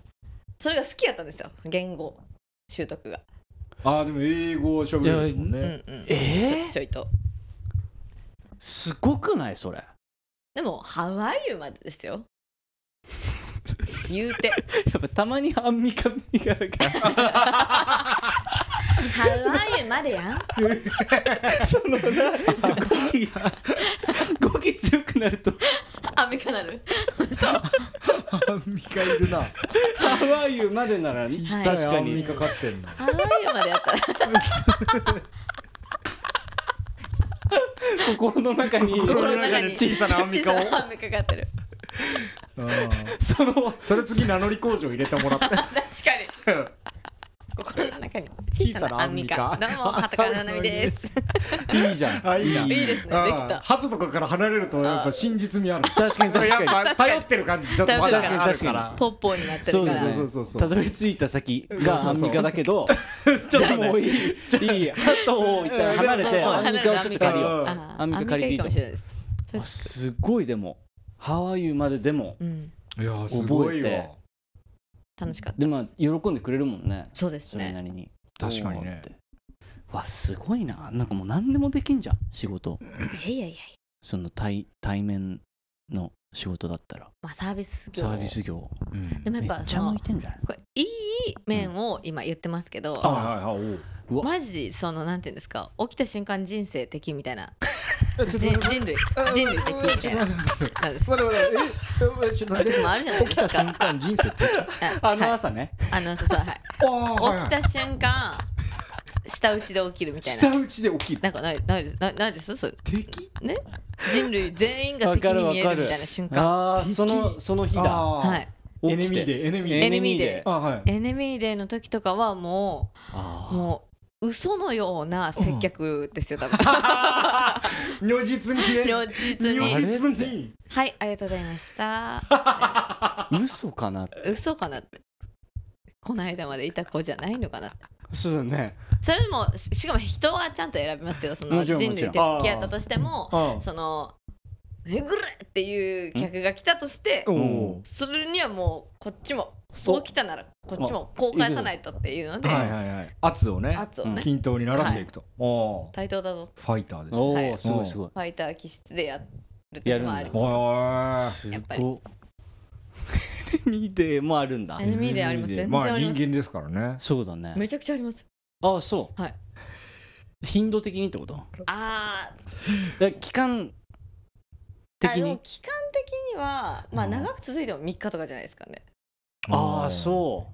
それが好きやったんですよ。言語。習得が。あーでも英語喋るんですもんうんねうん、えー？ちょちょいと。すごくない？それ。でも「How are you」までですよ。言うて。やっぱたまにアンミカミカだから「How are you」までやん。そのな語気語気強くなると。アメリカなる。アンミカいるな「ハワイユまでならはい。確かアンミに。カかってんの How are you までやったら。心の中に。心の中に。小さなアンミカを。小さなアンミカってる。うん。そのそれ次名乗り工場入れてもらって。確かに。心の中に小さなアンミカ。どうも、はたからななみです。いいじゃん。あいいないい。ですね。できた。うん鳩とかから離れるとやっぱ真実味ある。確かに確かに。やっぱ頼ってる感じちょっとまだ確かにあるから。ポッポーになってるから。そうだねそうそうそう。たどり着いた先がアンミカだけどちょっとでもいいいい鳩を一旦離れてアンミカをちょっと借りよう。あアンミカ借りていいと。すごいでも「ハワイユまででもうん、いやすごい覚えわ。楽しかったでです。まあ喜んでくれるもんね。そうですそれなね。りに。確かにね。わすごいな。なんかもう何でもできんじゃん仕事。いやいやいや。その対対面の仕事だったら。まあサービス業。サービス業。うん。でもやめっちゃっぱその向いてんじゃないこれいい面を今言ってますけど、はいはいはいおう。マジそのなんていうんですか？起きた瞬間人生的みたいな。人人類。人類的みたいな。なんです。待って。待って。ええちょっと待って。時もあるじゃないですか。起きた瞬間人生的。あのはい。朝ね。あのそうそうはい。あーはいはい。起きた瞬間舌打ちで起きるみたいな。下打ちで起きる？なんかないないですないないです？それ。敵？ね？人類全員が敵に見えるみたいな瞬間。ああそのその日だ。はい。 enemy day enemy day。enemy day。あはい。エネミーデーの時とかはもあうもう嘘のような接客ですよ多分。如実にね。如実如に実に。はいありがとうございました。あ 嘘かな嘘かなって。この間までいた子じゃないのかなって。そうだねそれでもししかも人はちゃんと選びますよ。その人類で付き合ったとしてもあその「えぐれ!」っていう客が来たとしてそれにはもうこっちもそう。来たならこっちもこう返さないとっていうのではいはいはい圧をね圧をね。均等にならしていくと。おー対等だぞ。ファイターですおはい。おすごいすごい。ファイター気質でやる時もありやます。やっぱり。ごいエネミーデーもあるんだ。エネミーデーあります。全然まああります。人間ですからね。そうだね。めちゃくちゃありますああそう。はい。頻度的にってこと？あだ期間ー的あでもに期間的にはまあうん。長く続いても3日とかじゃないですかね。ああそ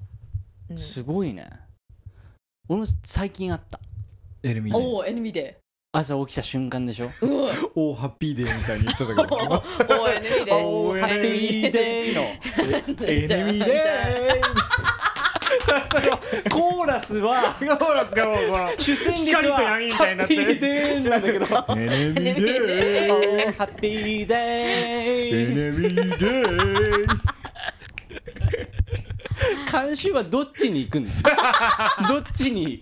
う。うん。すごいね。俺も最近あった。エネミおおエネミー。デ朝起きた瞬間でしょ？ーうわ。おーハッピーデーみたいに言ってたけど。おおエネミーデー。おーハッピーデーの。エネミーデーコーラスはコーラスがもうこの主旋律光とは闇みたいになってハッピーデーなんだけどハッピーデエーネミーデー監修はどっちに行くんですかどっちに？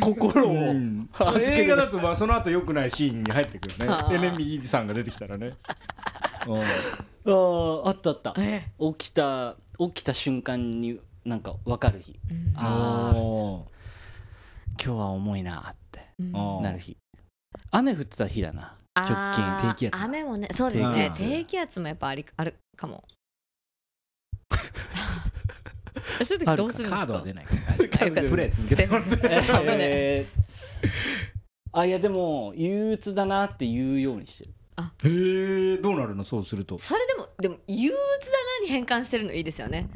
心をうん。映画だとまあその後良くないシーンに入ってくるね。エネミーさんが出てきたらね。うん。あーあったあった。え。起きた起きた瞬間になんか分かる日。ああお今日は重いなってーなる日。雨降ってた日だな。直近。あー。低気圧雨もねそうですね。低気圧。低気圧もやっぱありあるかも。そういう時どうするんですか？カードは出ないから。プレイ続けてもらってえー。あいやでも憂鬱だなって言うようにしてる。へえどうなるの？そうすると。それでもでも憂鬱だなに変換してるのいいですよね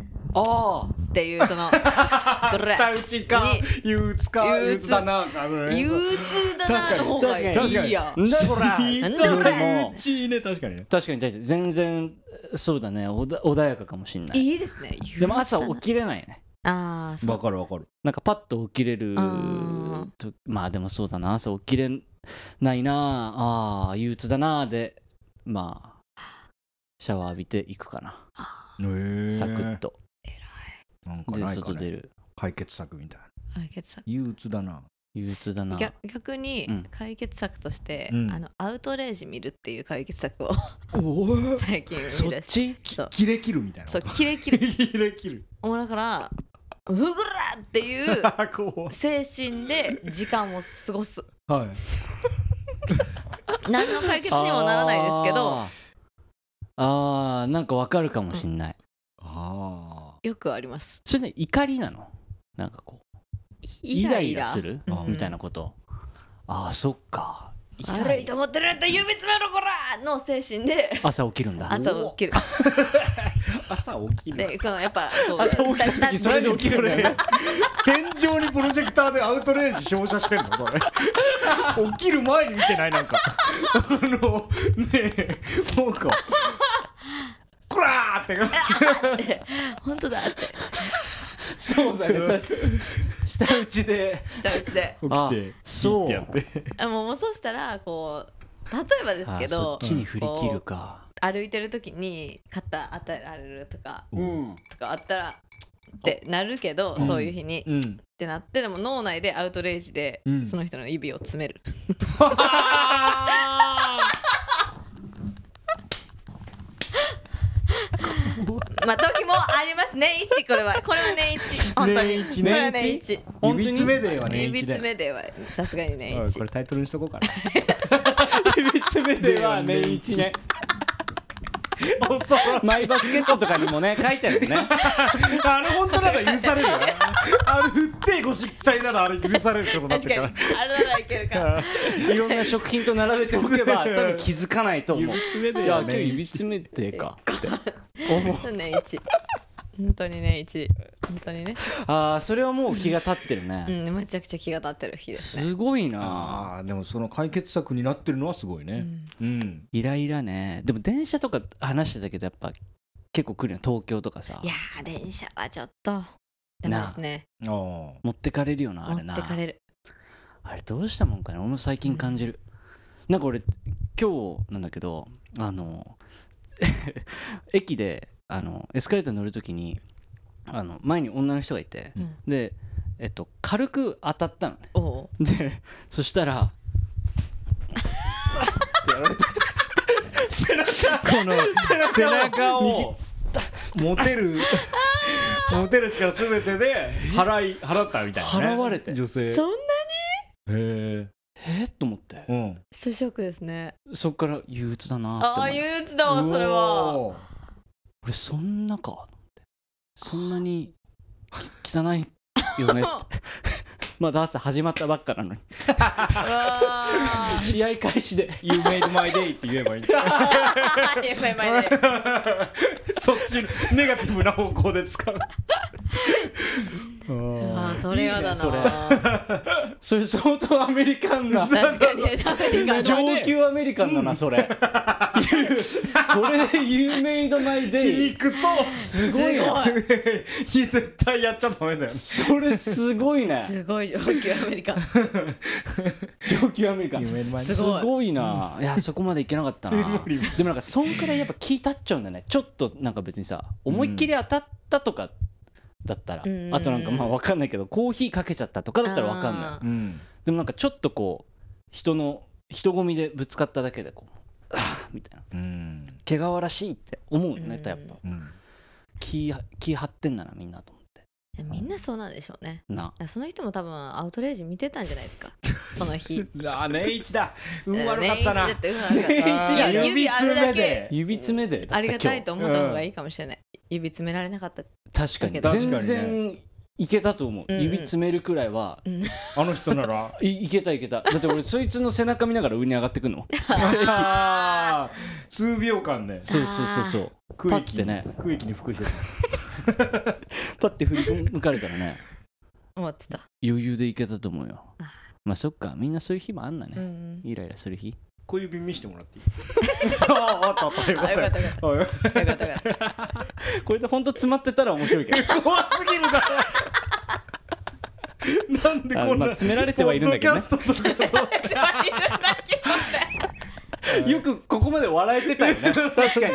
あっていうその 下打ちかに憂鬱か憂鬱だなかね。憂鬱だなの方がいいやなんだこらいいなんだこれもいいね確かに。ね確かに。全然そうだね。穏やかかもしんない。いいですね。でも朝起ききれないね。ああわかるわかる。なんかパッと起きれるまあでもそうだな。朝起きれないな。ああー憂鬱だなでまあシャワー浴びていくかな。サクッとなんかでないかね。外出る。解決策みたいな。解決策。憂鬱だな。憂鬱だな。逆逆にうん。解決策として、うん。あのアウトレイジ見るっていう解決策をおお 最近そっ生み出そう。キレ切るみたいな。そうことキレキレキレ切る。もうだからふぐらっていう こ精神で時間を過ごす。うはい。何の解決にもならないですけど。あー。あーなんかわかるかもしんない、あよくあります。それね怒りなの？なんかこうイライラ。する？うん。みたいなこと？ああそっか。悪いと思ってるんだ指詰めろこらの精神で。朝起きるんだ。朝起きる。朝起きる。でこのやっぱこう朝起きるだ時それで起きるね。天井にプロジェクターでアウトレイジ照射してんのそれ。起きる前に見てないなんか。あのねえなんかって。感 じ本当だって。そうだね。確かに下打ちで。下打ちで。起あきてそう。あもうもうそうしたらこう例えばですけあそどっちに振り切るか。歩いてる時に肩当てられるとかうん。とかあったらってなるけど、そういう日に、っうん。てなってでも脳内でアウトレイジで、うん。その人の指を詰める まあ時もあります年一これは。これは年一。本当に。年一？これは年一指詰めデーは年指一で。詰めではさすがに年一。これタイトルにしとこうかな。指詰めては年一ねマイバスケットとかにもね書いてあるよね。あれ本当なら許されるよ。あれ振ってご失態ならあれ許されることになってるかに。あれならいけるか。ら いろんな食品と並べておけば 多分気づかないと思う。指詰めていやよ今日指詰めてかって思う年一本当に年一本当にね。ああそれはもう気が立ってるうねんめちゃくちゃ気が立ってる日ですね。すごいな。ああでもその解決策になってるのはすごいね。うん。イライラね。でも電車とか話してたけどやっぱ結構来るよ東京とかさ。いやー電車はちょっとダメですね。ああ。持ってかれるよなあ持れな。ってかれる。あれどうしたもんかね。俺も最近感じる、なんか俺今日なんだけどあの 駅であのエスカレーター乗るときにあの前に女の人がいて、うん。でえっと軽く当たったのね。でそしたらってやられて背中この背中を持てる 持てる力すべてで払い払ったみたいな、ね、払われて。女性。へそんなえ。えっと思って。うん。ショックですね。そっから憂鬱だなってああ憂鬱だわそれは。うおー俺そんなか？そんなにき汚いよね？って。まだ朝始まったばっかなのに。試合開始で You made my day って言えばいいんだそっちのネガティブな方向で使う。あ あーそれやだなそれ相当アメリカンな。確かにアメリカ上の級アメリカンだなそれ。それで「You made my 皮 day 肉と」すごいなすごい。絶対やっちゃダメだよそれすごいね。すごい上級アメリカ 上級アメリカン。You made my day すごいな。いやそこまでいけなかったな。でもなんかそんくらいやっぱ気立っちゃうんだね。ちょっとなんか別にさ思いっきり当たったとかだったら、うんあとなんかまあ分かんないけどコーヒーかけちゃったとかだったら分かんない。あうん。でもなんかちょっとこう人の人混みでぶつかっただけでこう「あーみたいな。うん。毛皮らしいって思うよねやっぱ。うん。気気張ってんだなみんなと思って。みんなそうなんでしょうね。な。その人も多分アウトレイジ見てたんじゃないですか？その日。あ年一だ。運悪かった年一だなって運悪かった指あるだけ。指爪で。ありがたいと今思った方がいいかもしれない指詰められなかった。日確かに。だけど。全然いけたと思う、うんうん。指詰めるくらいは。あの人なら。いいけたいけた。だって俺そいつの背中見ながら上に上がってくんのあー。数秒間ね。そうそうそうそう。空気。パッてね。空気に服してパッて振り向かれたらね。思ってた。余裕でいけたと思うよ。まあそっか。みんなそういう日もあんだね、うん。イライラする日小指見してもらっていい？あああったあった。よったよかった。よかったよかった。これでほんと詰まってたら面白いけど。怖すぎるだろ。なんでこんなあまあ詰められてはいるんだけど。よくここまで笑えてたよね。確かに。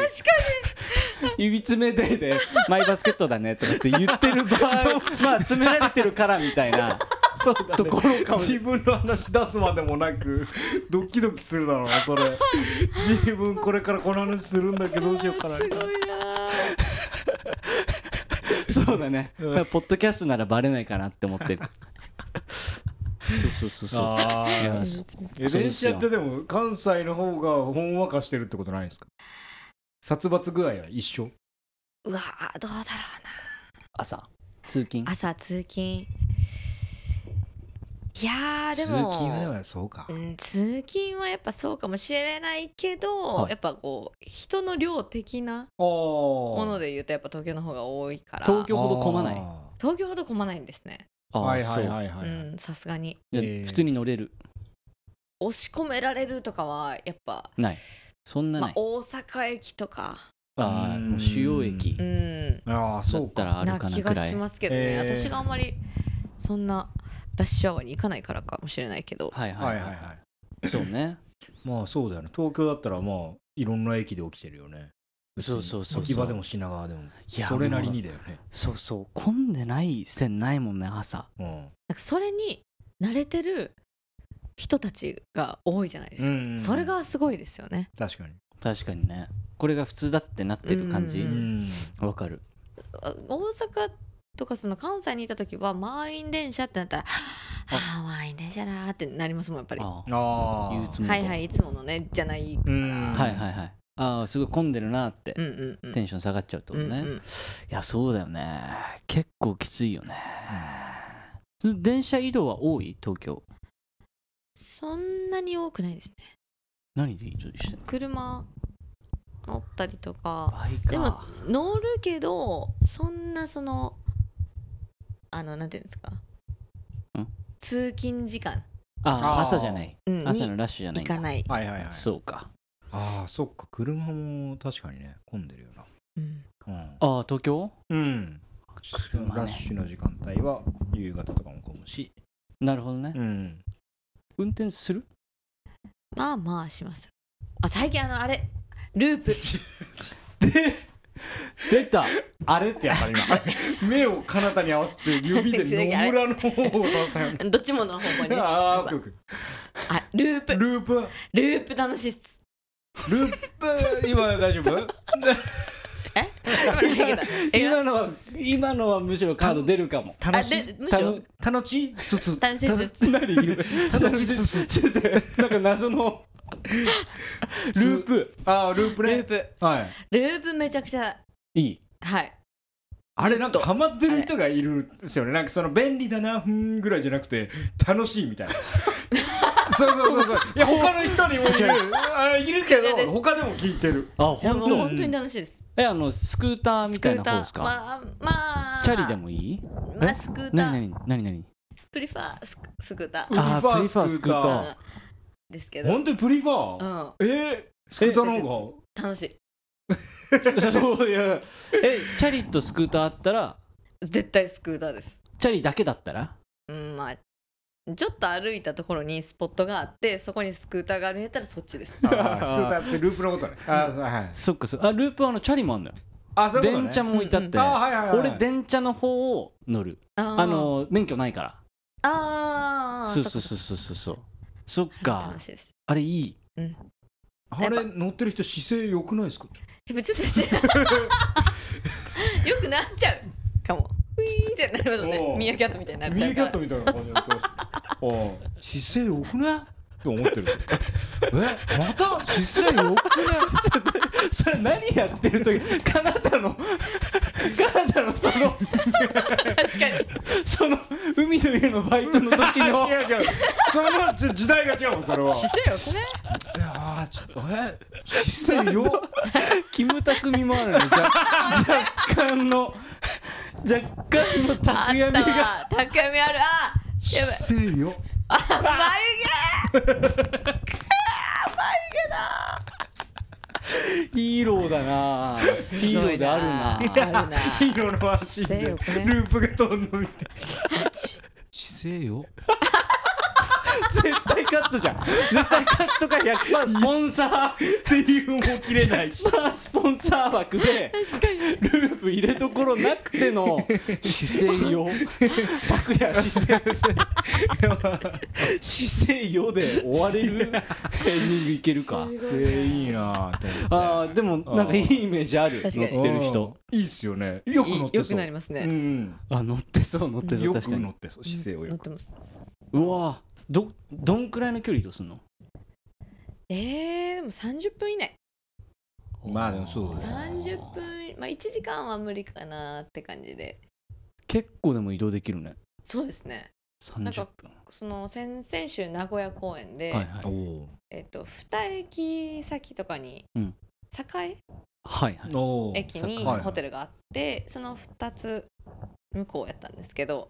指詰めででマイバスケットだねとかって言ってる場合まあ詰められてるからみたいなそうだね。ところかも自分の話出すまでもなくドキドキするだろうなそれ。自分これからこの話するんだけどどうしようかな。すごいなそうだね、だからポッドキャストならバレないかなって思ってる。そうそうそうそう。あ電車ってでも関西の方がほんわかしてるってことないですか？殺伐具合は一緒？うわーどうだろうな。朝。通勤？朝通勤いやーでも。通勤はそうか。うん、通勤はやっぱそうかもしれないけど、はい。やっぱこう人の量的なももので言うとやっぱ東京の方が多いから。東京ほど混まない？東京ほど混まないんですね。ああはいはいはいはい、う。んさすがに。普通に乗れる。押し込められるとかはやっぱ、ない。そんなまあない、、大阪駅とか。ああもう主要駅。うん。ああだそうか。ったらあるな気がかなくらい。しますけどね、えー。私があんまりそんなラッシュアワーに行かないからかもしれないけど。はいはいい。はいいはい。そうね。まあそうだよね。東京だったらまあいろんな駅で起きてるよね。そうそうそうそう。秋葉でも品川でも。いやそれなりにだよね。そうそう。混んでない線ないもんね朝。うん。なんかそれに慣れてる人たちが多いじゃないですか、うんそれがすごいですよね。確かに。確かにね。これが普通だってなってる感じ？うん。ん。わかる。あ大阪とかその関西にいた時は満員電車ってなったら「あ。あ満員電車だ」ってなりますもんやっぱり「はああああ憂鬱モードいはいいつものね」じゃないから。うん。はいはいはい。ああすごい混んでるなって。うんうんうん。テンション下がっちゃうってことね、うんうん。いやそうだよね。結構きついよね、電車移動は多い？東京。そんなに多くないですね。何で移動してんの？車乗ったりとか。倍でもか乗るけどそんなそのあのなんていうんですか？ん？通勤時間、ああ朝じゃない。うん。朝のにラッシュじゃないんだ。行かない、はいはいはい。そうか。ああそっか。車も確かにね混んでるようん。なああ東京？うん、うん、車ね。ラッシュの時間帯は夕方とかも混むし。なるほどね、うん。運転する？まあまあしますよ。あ最近あのあれ。ループ 出た。あれってやっぱり今。目を彼方に合わせて指で野村の方を指したよね。どっちもの方向に。ねああオッケーオッケあループ。ーループ？ループ楽しいっす。ループ？今大丈夫？え？え今のは今のはむしろカード出るかも。あ楽しでむしろ？楽しい？つつ。楽しいっす。何楽しいつつなんか謎の ループ。ああループね。ループ。はい。ループめちゃくちゃ。いい。はい。あれなんかハマってる人がいるんですよね。なんかその便利だなふんぐらいじゃなくて楽しいみたいな。そうそうそうそう。いや他の人にもいる。あいるけど他でも聞いてる。あいやも本当。う本当に楽しいです。えあのスクーターみたいな方ですか、まあまあ。チャリでもいい？まあえスクーター。何何何何？プリファースクスクーター。プリファーあー。プリファースクーターですけど。本当にプリファー？うん。え？ースクーターの方楽しい。そういやえチャリとスクーターあったら？絶対スクーターです。チャリだけだったら？うんまあちょっと歩いたところにスポットがあってそこにスクーターがあるんやったらそっちです。スクーターってループのことね。あーはいそっかそっか。あループはあのチャリもあんだよ。あそね。電車も置いてあって、あーはいはいはい俺電車の方を乗る。ああの免許ないから。あー。そうそうそうそうそうそっか。あれいい。あれ乗ってる人姿勢良くないですか？やっぱちょっとし よくなっちゃうかも。ウィーってなるほどおう。ねミーアキャットみたいになっちゃうミーキャットみたいな感じになってま姿勢良くねって思ってる。え？また？姿勢良くね それ何やってる時カナダのカナダのその確かに。その海の家のバイトの時の。違う違う。そのち時代が違うもんそれは。姿勢よいやーちょっとえ姿勢よ。キムタクみもあるね。若若干の若干のあたくやみったがわ。たくやみある。あやばい。姿勢よ。あ眉毛 ヒーローだな。ヒーローであるな。あるな。ヒーローのワンシーンでループが飛んの見て。姿勢よ絶対カットじゃん。絶対カットか100% スポンサーセリフも切れないし。まあスポンサー枠で確かに。ループ入れどころなくての姿勢よ。拓也姿勢姿勢よで終われる。エンディングいけるか。姿勢いいなあーでもなんかいいイメージある。乗ってる人。うん。いいっすよね。よく乗ってそうよくなりますうねん。あ乗ってそう乗ってそうよ確かに。く乗ってそう姿勢をよく。乗ってます。うわどどんくらいの距離移動すんの？えー、でも30分以内。まあでもそうだね。30分まあ1時間は無理かなって感じで。結構でも移動できるね。そうですね。なん30か分その先々週名古屋公演で、はいはい。えっと2駅先とかに、うん。栄はいはい。駅にホテルがあって、その2つ向こうやったんですけど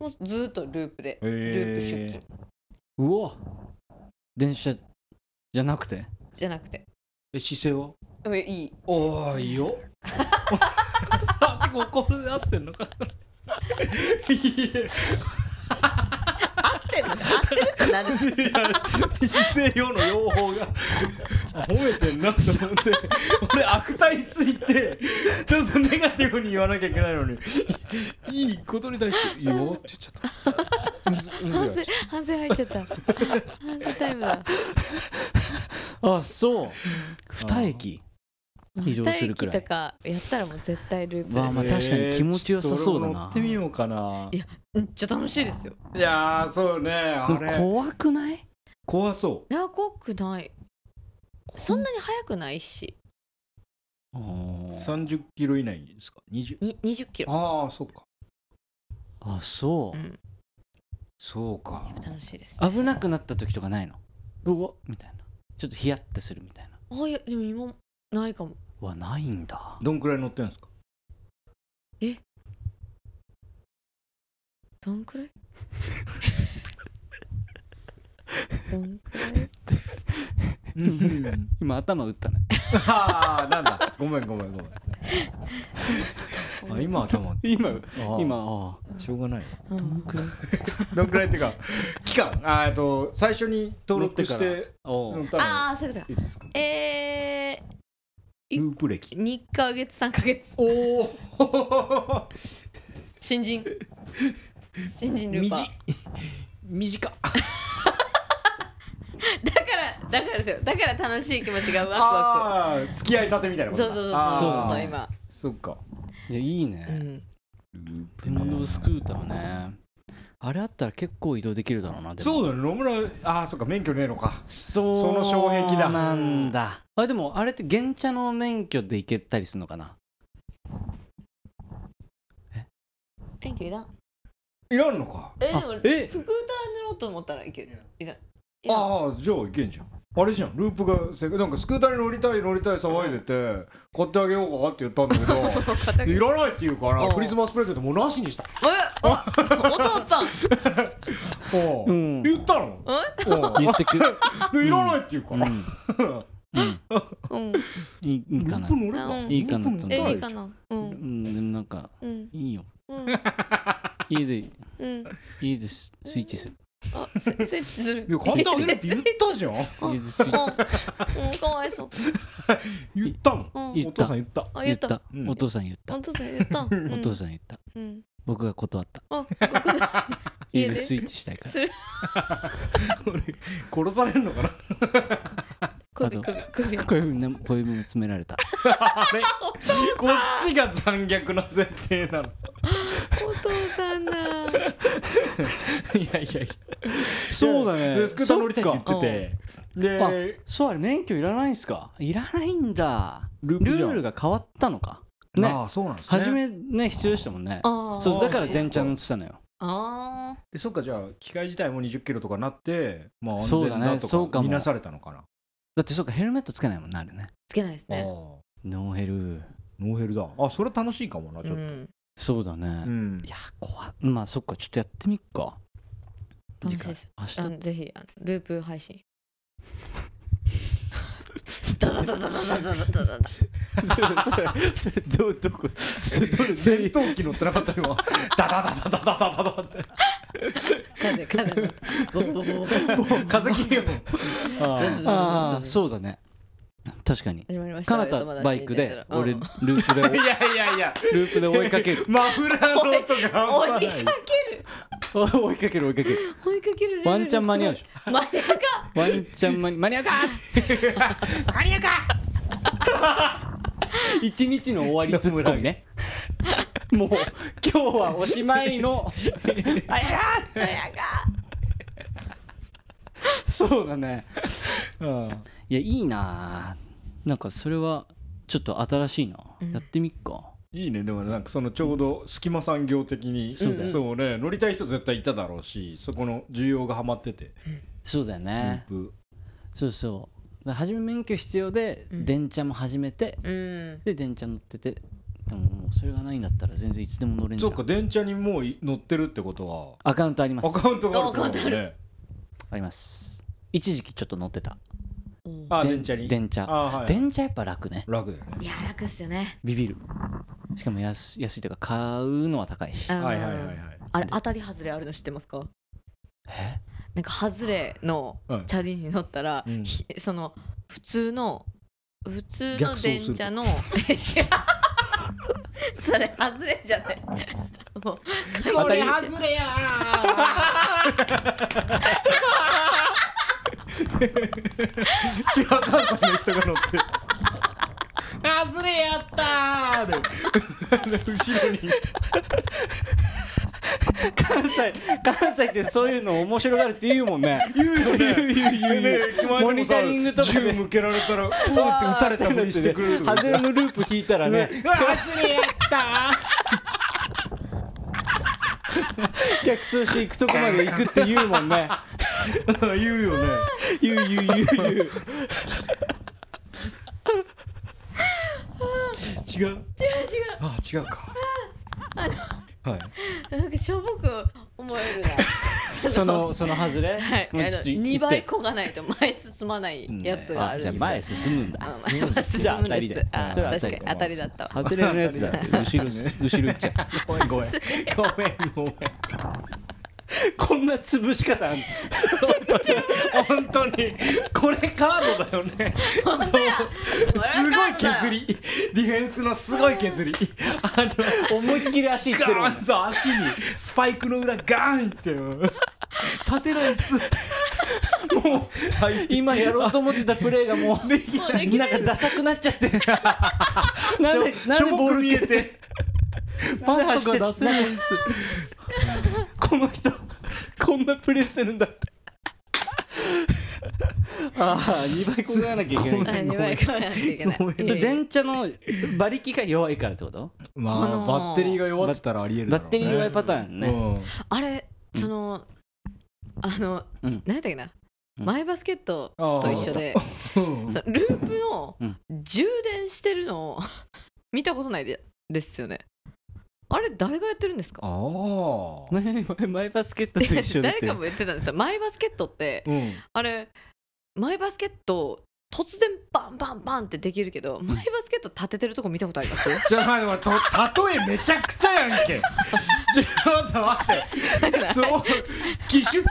もうずーっとループでへー。ループ出勤うわ。電車じゃなくて？じゃなくて。え姿勢は？えいい。おーいいよ。あここで合ってんのか いや合ってるの？合ってるってなる姿勢用の用法があ褒めてんなと思って俺悪態ついてちょっとネガティブに言わなきゃいけないのにいいことに対して「いいよ」って言っちゃった。反省反省入っちゃった。反省タイムだ。あそう。2駅移動するくらい。とかやったらもう絶対ループですわあまあ確かに気持ちよさそうだな。乗ってみようかな。いやめっちゃ楽しいですよ。いやーそうね怖くない？怖そいや怖くない。そんなに速くないし。あうー30キロ以内ですか？20に20キロ。ああそうか。あそう。うん。そうか。楽しいです。危なくなった時とかないの？うわみたいな。ちょっとヒヤッてするみたいな。あいやでも今ないかも。はないんだ。どんくらい乗ってんですか？どんくらい？どんくらい？うん今頭打ったね。ああなんだ。ごめんごめんごめん。あ今頭。今今あしょうがない。うん。どんくらい？どんくらいっていうか期間。あーえっと最初に登録してておう。乗ったのああそういうことか。いつですか？えループ歴。ー、2ヶ月3ヶ月。おお 新人。新人ルーパー。短っ だからだからですよ。だから楽しい気持ちがワクワああ付き合いたてみたいなことクそうそうそうそう。あー。今。そうか。いやいいうねん。ループ電動スクーターねあれあったら結構移動できるだろうなでも。そうだね野村ああそうか免許ねえのか。そうその障壁だ。なんだあでもあれって原チャの免許で行けたりするのかな？免許いらん。いらんのか。えでもあえ？スクーター乗ろうと思ったらいける。いらん。いらん。ああじゃあいけんじゃんあれじゃん。ループがせなんかスクーターに乗りたい乗りたい騒いでて買ってあげようかって言ったんだけど いらないって言うからクリスマスプレゼントもうなしにした。え？お お父さん。お ううん。言ったの？え？おう言ってく。いらないって言うから。うん。うん。うん。いいいいかな。いいかなと思ったえいいかな。ううんんなんかうん。いいよ。うん。家でうん。家でススイッチするあススイッチする。いや買ってあげるって言ったじゃん。家でスイッチうんかわいそう。言ったのうん。お言った。父さん言った。あ言った。うん。お父さん言った。お父さん言った。お父さん言った。うん。僕が断った。あここで家で？スイッチしたいから。殺されるのかな？首首首こういうふうに。こういうふうに詰められた。あれ？こっちが残虐な設定なの。お父さんだ。いやいやいや。そうだね。でスクーター乗りたいって言そってて。でそうあれ免許いらないんすか？いらないんだ。ルルールが変わったのか？ね。ああそうなんですね。初めね必要でしたもんね。あそうだから電電車乗ってたのよ。あでそっかじゃあ機械自体も20キロとかなってまあ安そうだね。全だそうかも。とか見なされたのかなだってそうかヘルメットつけないもんなあれね。つけないですね。ノーヘル。ノーヘルだ。あそれ楽しいかもなちょっと。うん。そうだね、うん。いや怖っ。まあそっかちょっとやってみっか。楽しいです。次回あのぜひあのループ配信。ダダダダダダダダダどどこ戦闘機乗ってなかった今。ダダダダダダダダダって。風風。のボボボボボ風切りよ。あああそうだね。確かに。始まりましたかなたバイクで俺ルうんープであいやいやいや。ループで追いかける。マフラーの音が半追いかける追いかける。追いかける追いかけるワンチャン間に合うでしょ。間に合うか？ょワンチャン間に間に合うか？間に合うか？一日の終わりツッコミね。もう今日はおしまいの。あや間に合うかそうだね。うん。いやいいな。なんかそれはちょっと新しいな、やってみっか。いいね。でもなんかそのちょうど隙間産業的に。そうだよ。そうね。乗りたい人絶対いただろうしそこの需要がハマってて。そうだよね、そうそう初め免許必要でうん。電車も始めて、うん。で電車乗っててでももうそれがないんだったら全然いつでも乗れんじゃん。そっか電車にもうい乗ってるってことアカウントあります。はアカウントがあるってことねあります。一時期ちょっと乗ってた。うん。あで電車に？電車。あはい電車やっぱ楽ね。楽だよね。いや楽っすよね。ビビる。しかも安安いというか買うのは高いし。はいはいはいはい。あれ当たり外れあるの知ってますか？え？なんか外れのうん。チャリに乗ったら、うん。ひその普通の普通の電車の それ外れじゃない。もう当たりれや 違う関西の人が乗って外れやったーで後ろに。関西関西ってそういうの面白がるって言うもんね。言うよね。言う言う言うモニタリングとかで。銃向けられたらうーって撃たれたふりしてくれる外れのループ引いたらね。うわ外れやった逆走していくとこまで行くって言うもんね。ー 言うよね。言う言う言う言う違う？違う違う。あ違うか。あはい。なんかしょぼく思えるな。そのその外れ？はい、あのもうちょっと言って。2倍こがないと前進まないやつがあるんですよ。じゃあ前進むんだ。あ前は進むんで当たりです。あそれは確かに。当たりだった。わ外れのやつだって。後ろ後ろ行っちゃう。ごめんごめん。ごめんごめんこんな潰し方あんの？本当に。これカードだよね。そう。すごい削り。ディフェンスのすごい削り。あの思いっきり足いってるガーンそう足に。スパイクの裏ガーンって立てないっす。もうはい今やろうと思ってたプレーがもうもうできない。なんかダサくなっちゃって。なんでなんでボール見えてパスとか出せないっす。この人こんなプレーするんだって。ああ2倍こがなきゃいけない。あ2倍こがなきゃいけない。電車の馬力が弱いからってこと？まこのあバッテリーが弱ってたらありえるね。バッテリー弱いパターンね。うん。あれそのあのうん。何やったっけな？うん。マイバスケットと一緒でループのうん。充電してるのを 見たことないでですよねあれ誰がやってるんですか？ああ。前前バスケットと一緒だって。誰かも言ってたんですよ。マイバスケットってうん。あれマイバスケット突然バンバンバンってできるけどマイバスケット立ててるとこ見たことあります？じゃあ待って待ってと例えめちゃくちゃやんけ。ちょっと待って。そう気質？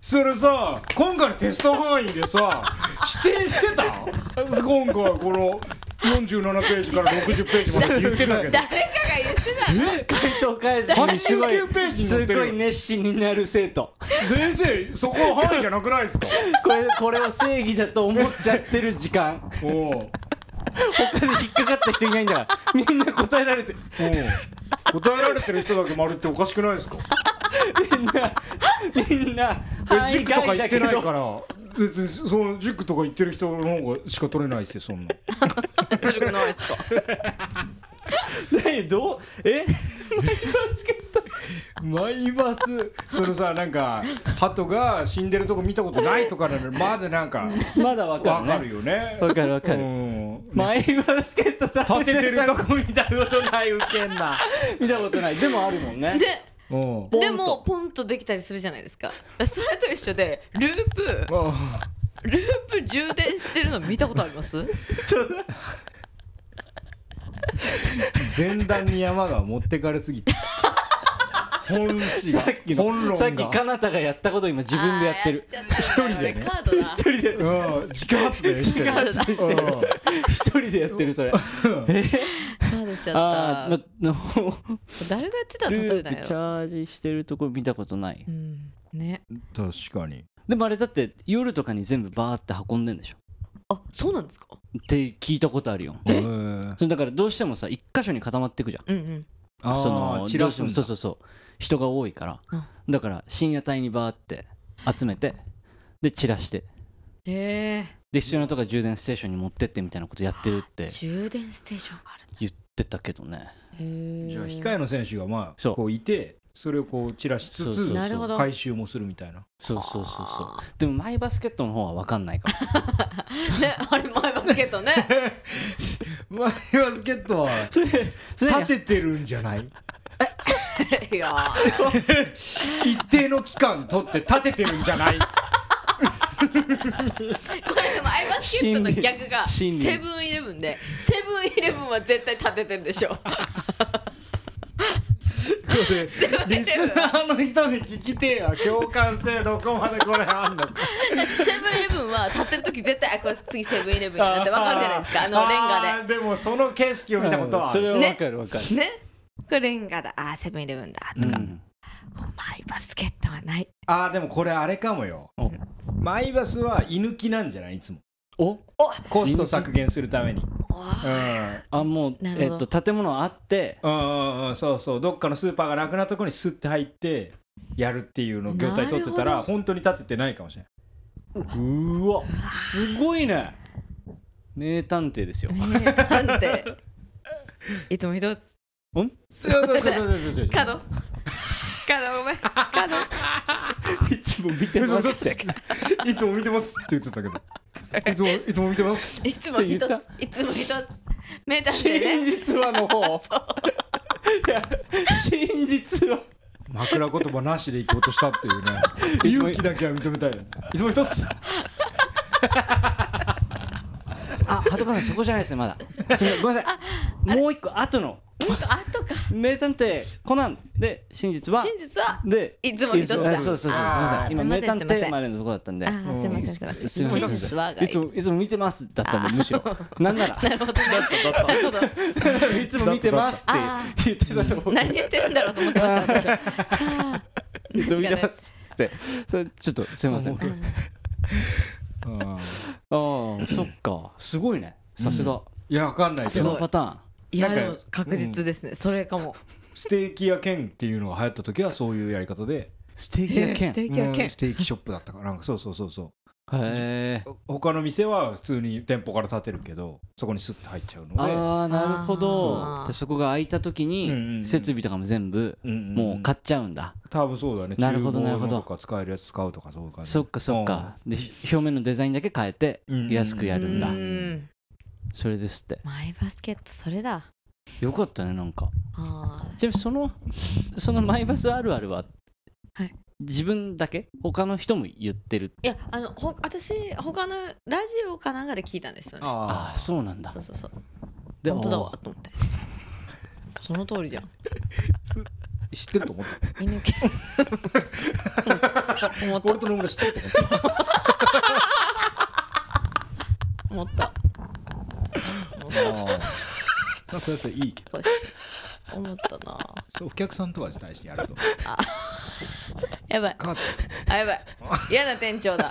それさ今回のテスト範囲でさ指定してた？今回この47ページから60ページまでって言ってたけど。誰かが言ってた回答返す。のにすごい89ページに載ってるすごい熱心になる生徒。先生そこは範囲じゃなくないですか？これこれを正義だと思っちゃってる時間。おう。おう他で引っかかった人いないんだから。みんな答えられて答えられてる人だけ丸っておかしくないですか？みんなみんな範囲塾とか外だけ行ってないかどら別にその塾とか行ってる人の方がしか取れないですよそんな。ずるくないですか何どうえ？マイバス。そのさなんか鳩が死んでるとこ見たことないとかなのにまだなんかまだわかわかるねるよね。わかるわかる。うん。マイバスケット立ててるとここ見たことないウケんな。見たことない。でもあるもんね。ででもポンと。できたりするじゃないですか。それと一緒でループあループ充電してるの見たことあります？ちょっと前段に山が持ってかれすぎて本誌がさっき本論さっきかなたがやったこと今自分でやってる。一人でね。カードだ。一人でやってる。うん自家発電してる。カードだ一人でやってるそれ。カードしちゃった。誰がやってたら例えループチャージしてるとこ見たことない。うん。ね。確かに。でもあれだって夜とかに全部バーって運んでんでしょ？あそうなんですか？って聞いたことあるよ。それだからどうしてもさ一箇所に固まっていくじゃん。うんうん。その散らすんだ。そうそうそう人が多いから、だから深夜帯にバーって集めてで散らして。へえで必要なとこ充電ステーションに持ってってみたいなことやってるって。充電ステーションがある言ってたけどね。へえじゃあ控えの選手がまあそう。こういてそれをこう散らしつつそうそうそう。なるほど。回収もするみたいな。そうそうそうそう。でもマイバスケットの方は分かんないかもね あれマイバスケットね。マイバスケットはそれそれ立ててるんじゃない？いやー。一定の期間取って立ててるんじゃない？これでもアイバスケットの逆がセブンイレブンでセブンイレブンは絶対立ててんでしょ。リスナーの人に聞きてえや共感性どこまでこれあんのか。セブンイレブンは立ってる時絶対あこれ次セブンイレブンやなって分かるじゃないですかあのレンガあーでもその景色を見たことはある。それは分かる分かる、でねこれレンガだあーセブンイレブンだ。とか、うん。マイバスケットはない。あーでもこれあれかもよ。お。マイバスは居抜きなんじゃない？いつも。お。コスト削減するために。うん。あもう、なるほど。えっと、建物あって。うんうんうんそうそう。どっかのスーパーがなくなったところにスッて入ってやるっていうのを業態取ってたら本当に立ててないかもしれないうわすごいね。名探偵ですよ。名探偵。いつも一つん？そうそうそうそうそう角。角ごめん角。いつも見てますって。いつも見てますって言ってたけど。いつもいつも見てます。いつも一つ。いつも一つ。名探偵真ね実話の方。いや真実話枕言葉なしで行こうとしたっていうね。勇気だけは認めたいいつも一つ。あ鳩川さんそこじゃないですねまだ。すみません。ごめんなさい。もう一個後の後か。名探偵コナン。で真実は。真実はでいつも一つだあそうそうそうそうすみません今名探偵までのとこだったんで。あーすいませんすいません。すいません。真実はがいつもいつも見てますだったんでむしろ。なんなら。なるほどねなるほど。いつも見てますって。あ言ってたと思う。何言ってるんだろうと思ってましたいつも見てますって。それちょっとすいません。あうんあそっか。すごいね。さすが。いやわかんないけそどのパターンいやでも確実ですね。それかも。ステーキ屋兼っていうのが流行った時はそういうやり方で。ステーキ屋兼？ステーキ屋兼。うんステーキショップだったから。なんかそうそうそうそう。へえ他の店は普通に店舗から建てるけどそこにスッて入っちゃうので。ああなるほあどーでそこが空いた時に設備とかも全部もう買っちゃうんだ。多分そうだね。なるほどなるほど。のとか使えるやつ使うとかそういう感じ。そっかそっか。で表面のデザインだけ変えて安くやるんだ。うんそれですって。マイバスケットそれだ。よかったねなんか。あちなみにそのそのマイバスあるあるははい。自分だけ？他の人も言ってる？ーいやあのほ私他のラジオかなんかで聞いたんですよね。ああそうなんだ。そうそうそう。で本当だわあと思って。その通りじゃん。知ってると思った。犬系 思った。俺と野村知ってると思った。思ったああそれそれいいけど。た思ったな。そうお客さんとかに対してやるとやばい。カーあやばい。嫌な店長だ。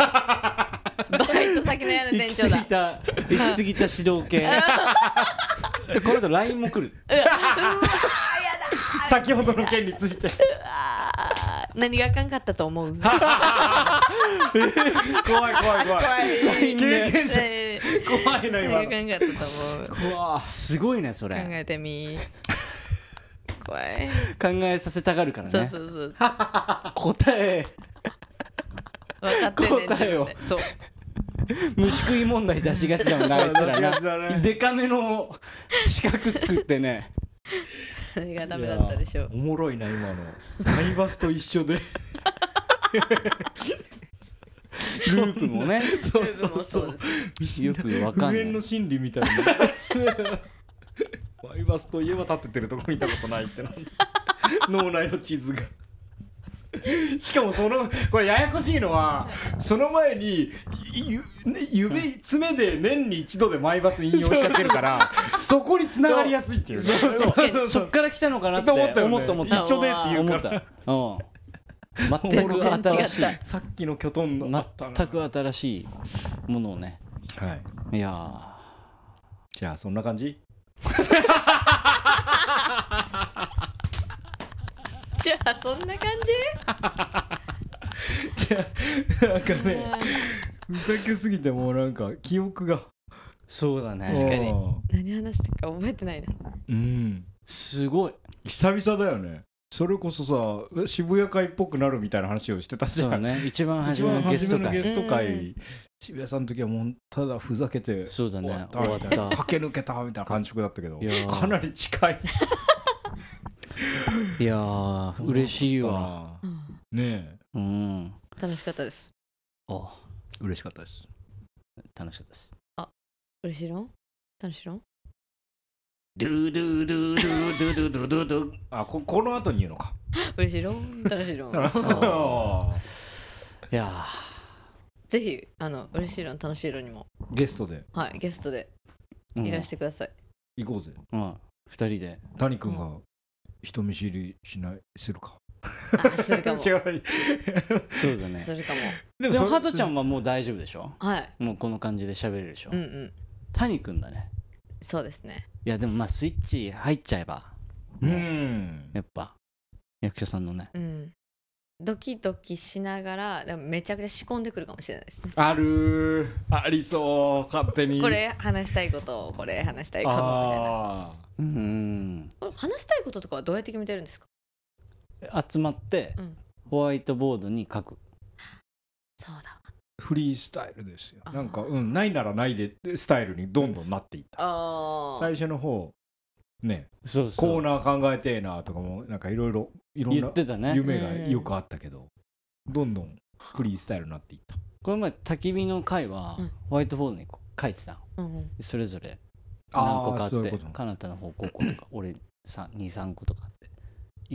バイト先の嫌な行き過ぎ店長だた行き過ぎた指導系。でこの後 LINE も来る先ほどの件について。何があかんかったと思う？怖い怖い怖い。怖い経験者。えー。怖いな何があかんかったと思う？すごいねそ考れえてみ。怖い。考えさせたがるからね。そうそうそう。答え。分かってんねん答えを。そう。虫食い問題出しがちだもんなあいつらな。ね。デカめの四角作ってね何 がダメだったでしょう。おもろいな今の。マイバスと一緒で。ループもね。そうそうそうそう。よくわかんない。無限の心理みたいな。マイバスといえば立ててるとこ見たことないって。なんだ脳内の地図が しかもそのこれややこしいのはその前にゆね指爪で年に一度でマイバス引用しちゃってるからそこに繋がりやすいっていうね。そうそう。そっから来たのかなってと思った思った思った。一緒でって言う思った。からうん。全く新しい。さっきのキョトンの全く新しいものをね。はい。いやじゃあそんな感じ？じゃあそんな感じ？ゃあなんかねふざけすぎてもうなんか記憶が。ーそうだね。確かに。何話したか覚えてないな。うん。すごい。久々だよね。それこそさ渋谷会っぽくなるみたいな話をしてたじゃそうんね。一番初一番めのゲスト会。初めのゲストう会渋谷さんの時はもうただふざけてそうだね。終わった。終わった。駆け抜けたみたいな感触だったけど。かなり近いいやー嬉しいわ。うんねうん。楽しかったです。おえ嬉しかったです。楽しかったです。嬉しいの？楽しいの？ドゥドゥドゥドゥドゥドゥドゥドゥドゥあここの後に言うのか。嬉しいの？楽しいの？いやぜひあの嬉しいの？楽しいのにも。ゲストで。はいゲストで。いらしてください、行こうぜ。うん。二人で。谷君が人見知りしないするか？あするかも。違う。そうだね。するかも。ででもハトちゃんはもう大丈夫でしょ？はいもうこの感じで喋れるでしょ？うんうん。谷君だね。そうですね。いやでもまあスイッチ入っちゃえば。うん。やっぱ役所さんのね。うん。ドキドキしながらでもめちゃくちゃ仕込んでくるかもしれないですね。ある。ーありそう。勝手に。これ話したいことこれ話したいことみたいな。あうん話したいこととかはどうやって決めてるんですか？集まってうん。ホワイトボードに書く。そうだ。ーフリースタイルですよ。なんかうんないならないでスタイルにどんどんなっていった。あ最初の方ねそうそう。コーナー考えてえなとかもなんかいろいろいろん言なってたね。夢がよくあったけどどんどんフリースタイルになっていった。これ前焚き火の回はうん。ホワイトボードにこう書いてたの。うんうん。それぞれ何個かあってそういうこと。かなたの方5個とか 俺23個とかあって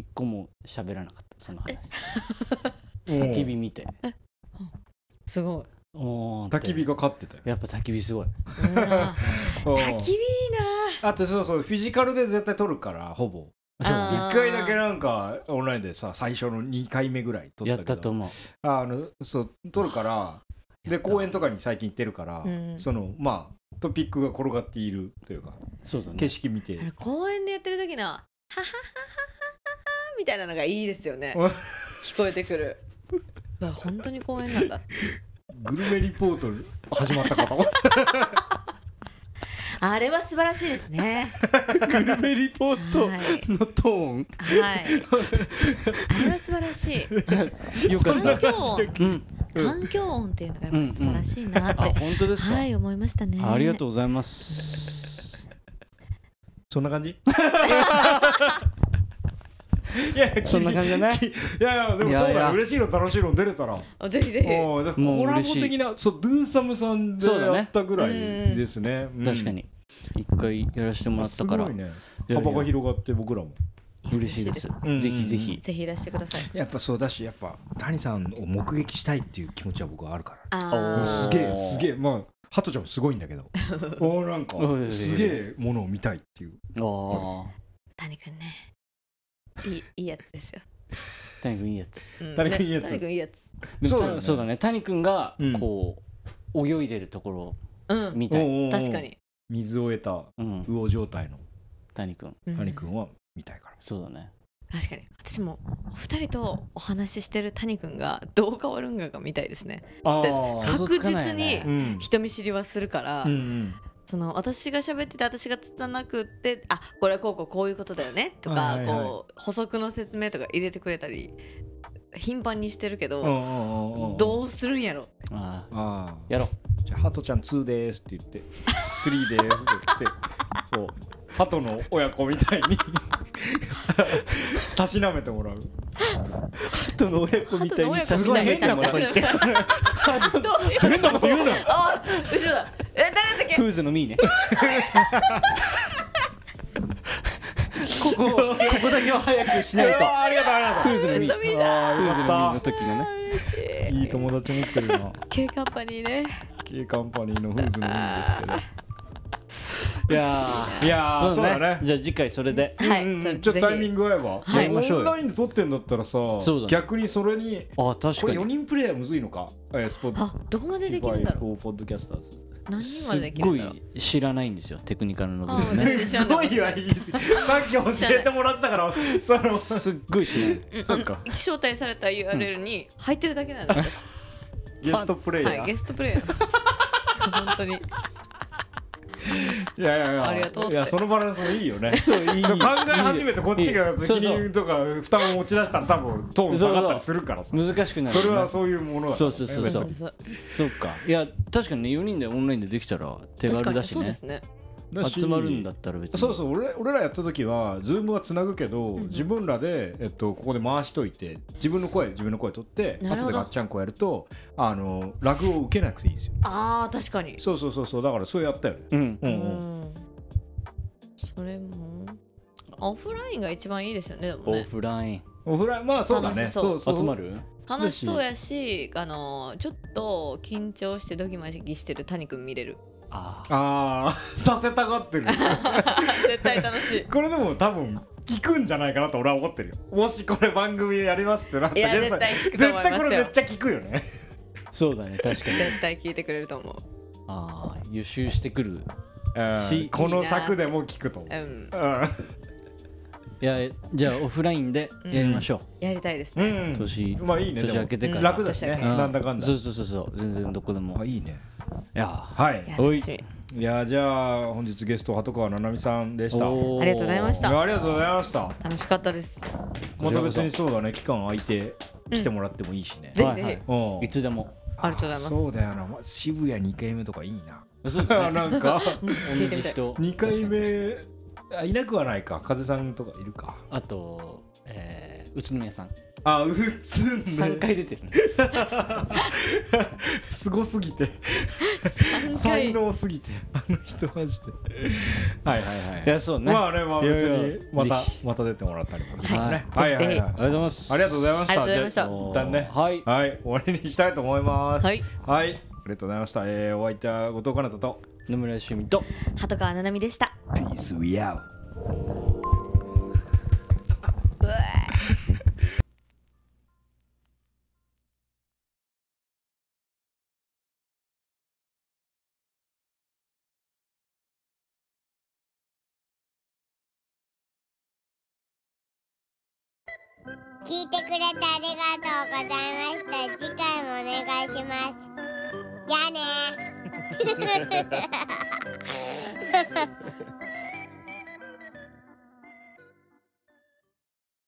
1個も喋らなかったその話。焚き火見て。すごい。焚き火が勝ってたよ。やっぱ焚き火すごい。うん焚うん。き火いいあとそうそうフィジカルで絶対撮るからほぼ。そう。あー。1回だけなんかオンラインでさ最初の2回目ぐらい撮ったやけど。ったと思う。あのそう撮るからで公園とかに最近行ってるから、うん。そのまあトピックが転がっているというかそうだね。景色見て。公園でやってる時の「ははははははみたいなのがいいですよね。うん聞こえてくる。うわ本当に公園なんだ。グルメリポート始まったかと。あれは素晴らしいですね。グルメリポートはい。のトーン。はい。あれは素晴らしい。よかった環境音。うん環境音っていうのがやっぱ素晴らしいなって、あ本当ですか、はい思いましたね。ありがとうございます。そんな感じ？いやそんな感じだね。いやいやでもそうだよいやいや。嬉しいの楽しいの出れたら。あぜひぜひ。もうだコラボ的なそうドゥーサムさんでやったぐらいですね。うん。確かに。一回やらせてもらったから。幅が広がって僕らも嬉しいです。ぜひぜひ。ぜひいらしてください。やっぱそうだしやっぱ谷さんを目撃したいっていう気持ちは僕はあるから。すげえすげえ。まあハトちゃんもすごいんだけど。おーなんか すげえものを見たいっていう。ああ谷くんね。いいいいやつですよ、谷君いいやつ。うん。谷君いいやつ。ね谷くんいいやつ。そうだよね。たそうだね。谷君がうん。こう泳いでるところをうん。見たい、確かに、水を得たうん、魚状態の谷君。うん。谷君は見たいから。そうだね。確かに。私もお二人とお話ししてる谷くんがどう変わるんかが見たいですね。であー。想像つかないよね。うん。人見知りはするから、その私が喋ってて私が拙くってあこれはこうこうこういうことだよねとか、はいはいはい。こう補足の説明とか入れてくれたり頻繁にしてるけど、どうするんやろ。ああ。ああ。やろう。じゃあハトちゃん2ですって言って3ですって言って そうハトの親子みたいに。たしなめてもらう。人の親子みたいにすすごい変なこと言って変なこと言うなよあ後ろだ。え誰だっけ？フーズのミーね。ここここだけは早くしないと。ありがとうありがとフーズのミー。フーズのミーの時のね。い。い友達持ってるな。K カンパニーね。K カンパニーのフーズのいいんですけどいやいやーそうだね。じゃあ次回それで。はい、うんうん。それちょっとタイミンググ合えば、はい。やりましょうオンラインで撮ってんだったらさそうだね。逆にそれにあ確これ4かに人プレイヤーむずいのか？えースポットあどこまでできるんだろう？ポッドキャスターズ。何人すまでできるんだろう？い知らないんですよテクニカルの部あ分ねすごいはいいさっき教えてもらったから そのすっごい知らない。招待された URL に入ってるだけなんです。ゲストプレイヤー、はいゲストプレイヤー。本当にいやいやいや。ありがとういやそのバランスもいいよね。そういい。考え始めてこっちが責任とか負担を持ち出したら多分トーン下がったりするからさ。難しくなるそれはそういうものだからそうそうそうそう。そうか。いや確かにね4人でオンラインでできたら手軽だしね。そうですね集まるんだったら別に。そうそう俺俺らやった時は Zoom はつなぐけど、自分らで、えっと、ここで回しといて自分の声自分の声取って後でガッチャンコやるとあのラグを受けなくていいんですよ。あー確かに。そうそうそうそうだからそうやったよね。うん。うんううん。んそれもオフラインが一番いいですよねでもオねフライン。オフラインまあそうだね。そう。そう集まる？楽しそうやしあのちょっと緊張してドキマギしてる谷くん見れるあああさせたがってる。絶対楽しい。これでも多分聞くんじゃないかなと俺は思ってるよ。もしこれ番組やりますってなったいやゲスト絶対聞くと思いますよ。絶対これめっちゃ聞くよね。そうだね確かに。絶対聞いてくれると思う。ああ予習してくる。うんしこの尺でも聞くと思う。うんうん。いやじゃあオフラインでやりましょやりたいですうね、ん。年まあいいね年明けてから。楽だしね。うん。なんだかんだ。そうそうそうそう。全然どこでも。いあいい。ねやはい。おいいやじゃあ本日ゲスト鳩川七海さんでした。ありがとうございました。やありがとうございました。楽しかったです。また別にそうだね。期間空いて来てもらってもいいしね。ぜひぜひ、はいうん。いつでも。ありがとうございます。そうだよな。ま渋谷2回目とかいいな。そうだね。なんか いてみたい。人2回目あいなくはないか。風さんとかいるか。あとえー宇都宮さんあうつん3回出てるね。すごすぎて。3才回能すぎて。あの人マジで。はいはいはい。いやそうね。まあねまあ別いやいやにまたまた出てもらったりもね。はい。はいはいありがとうございます。ありがとうございました。ありがとうございました。一旦ね。はい。はい。終わりにしたいと思います。はい。はい。ありがとうございました。えーお相手は後藤かなたと。野村趣味と。鳩川七海でした。ピー。ス聞いてくれてありがとうございました。次回もお願いします。じゃあね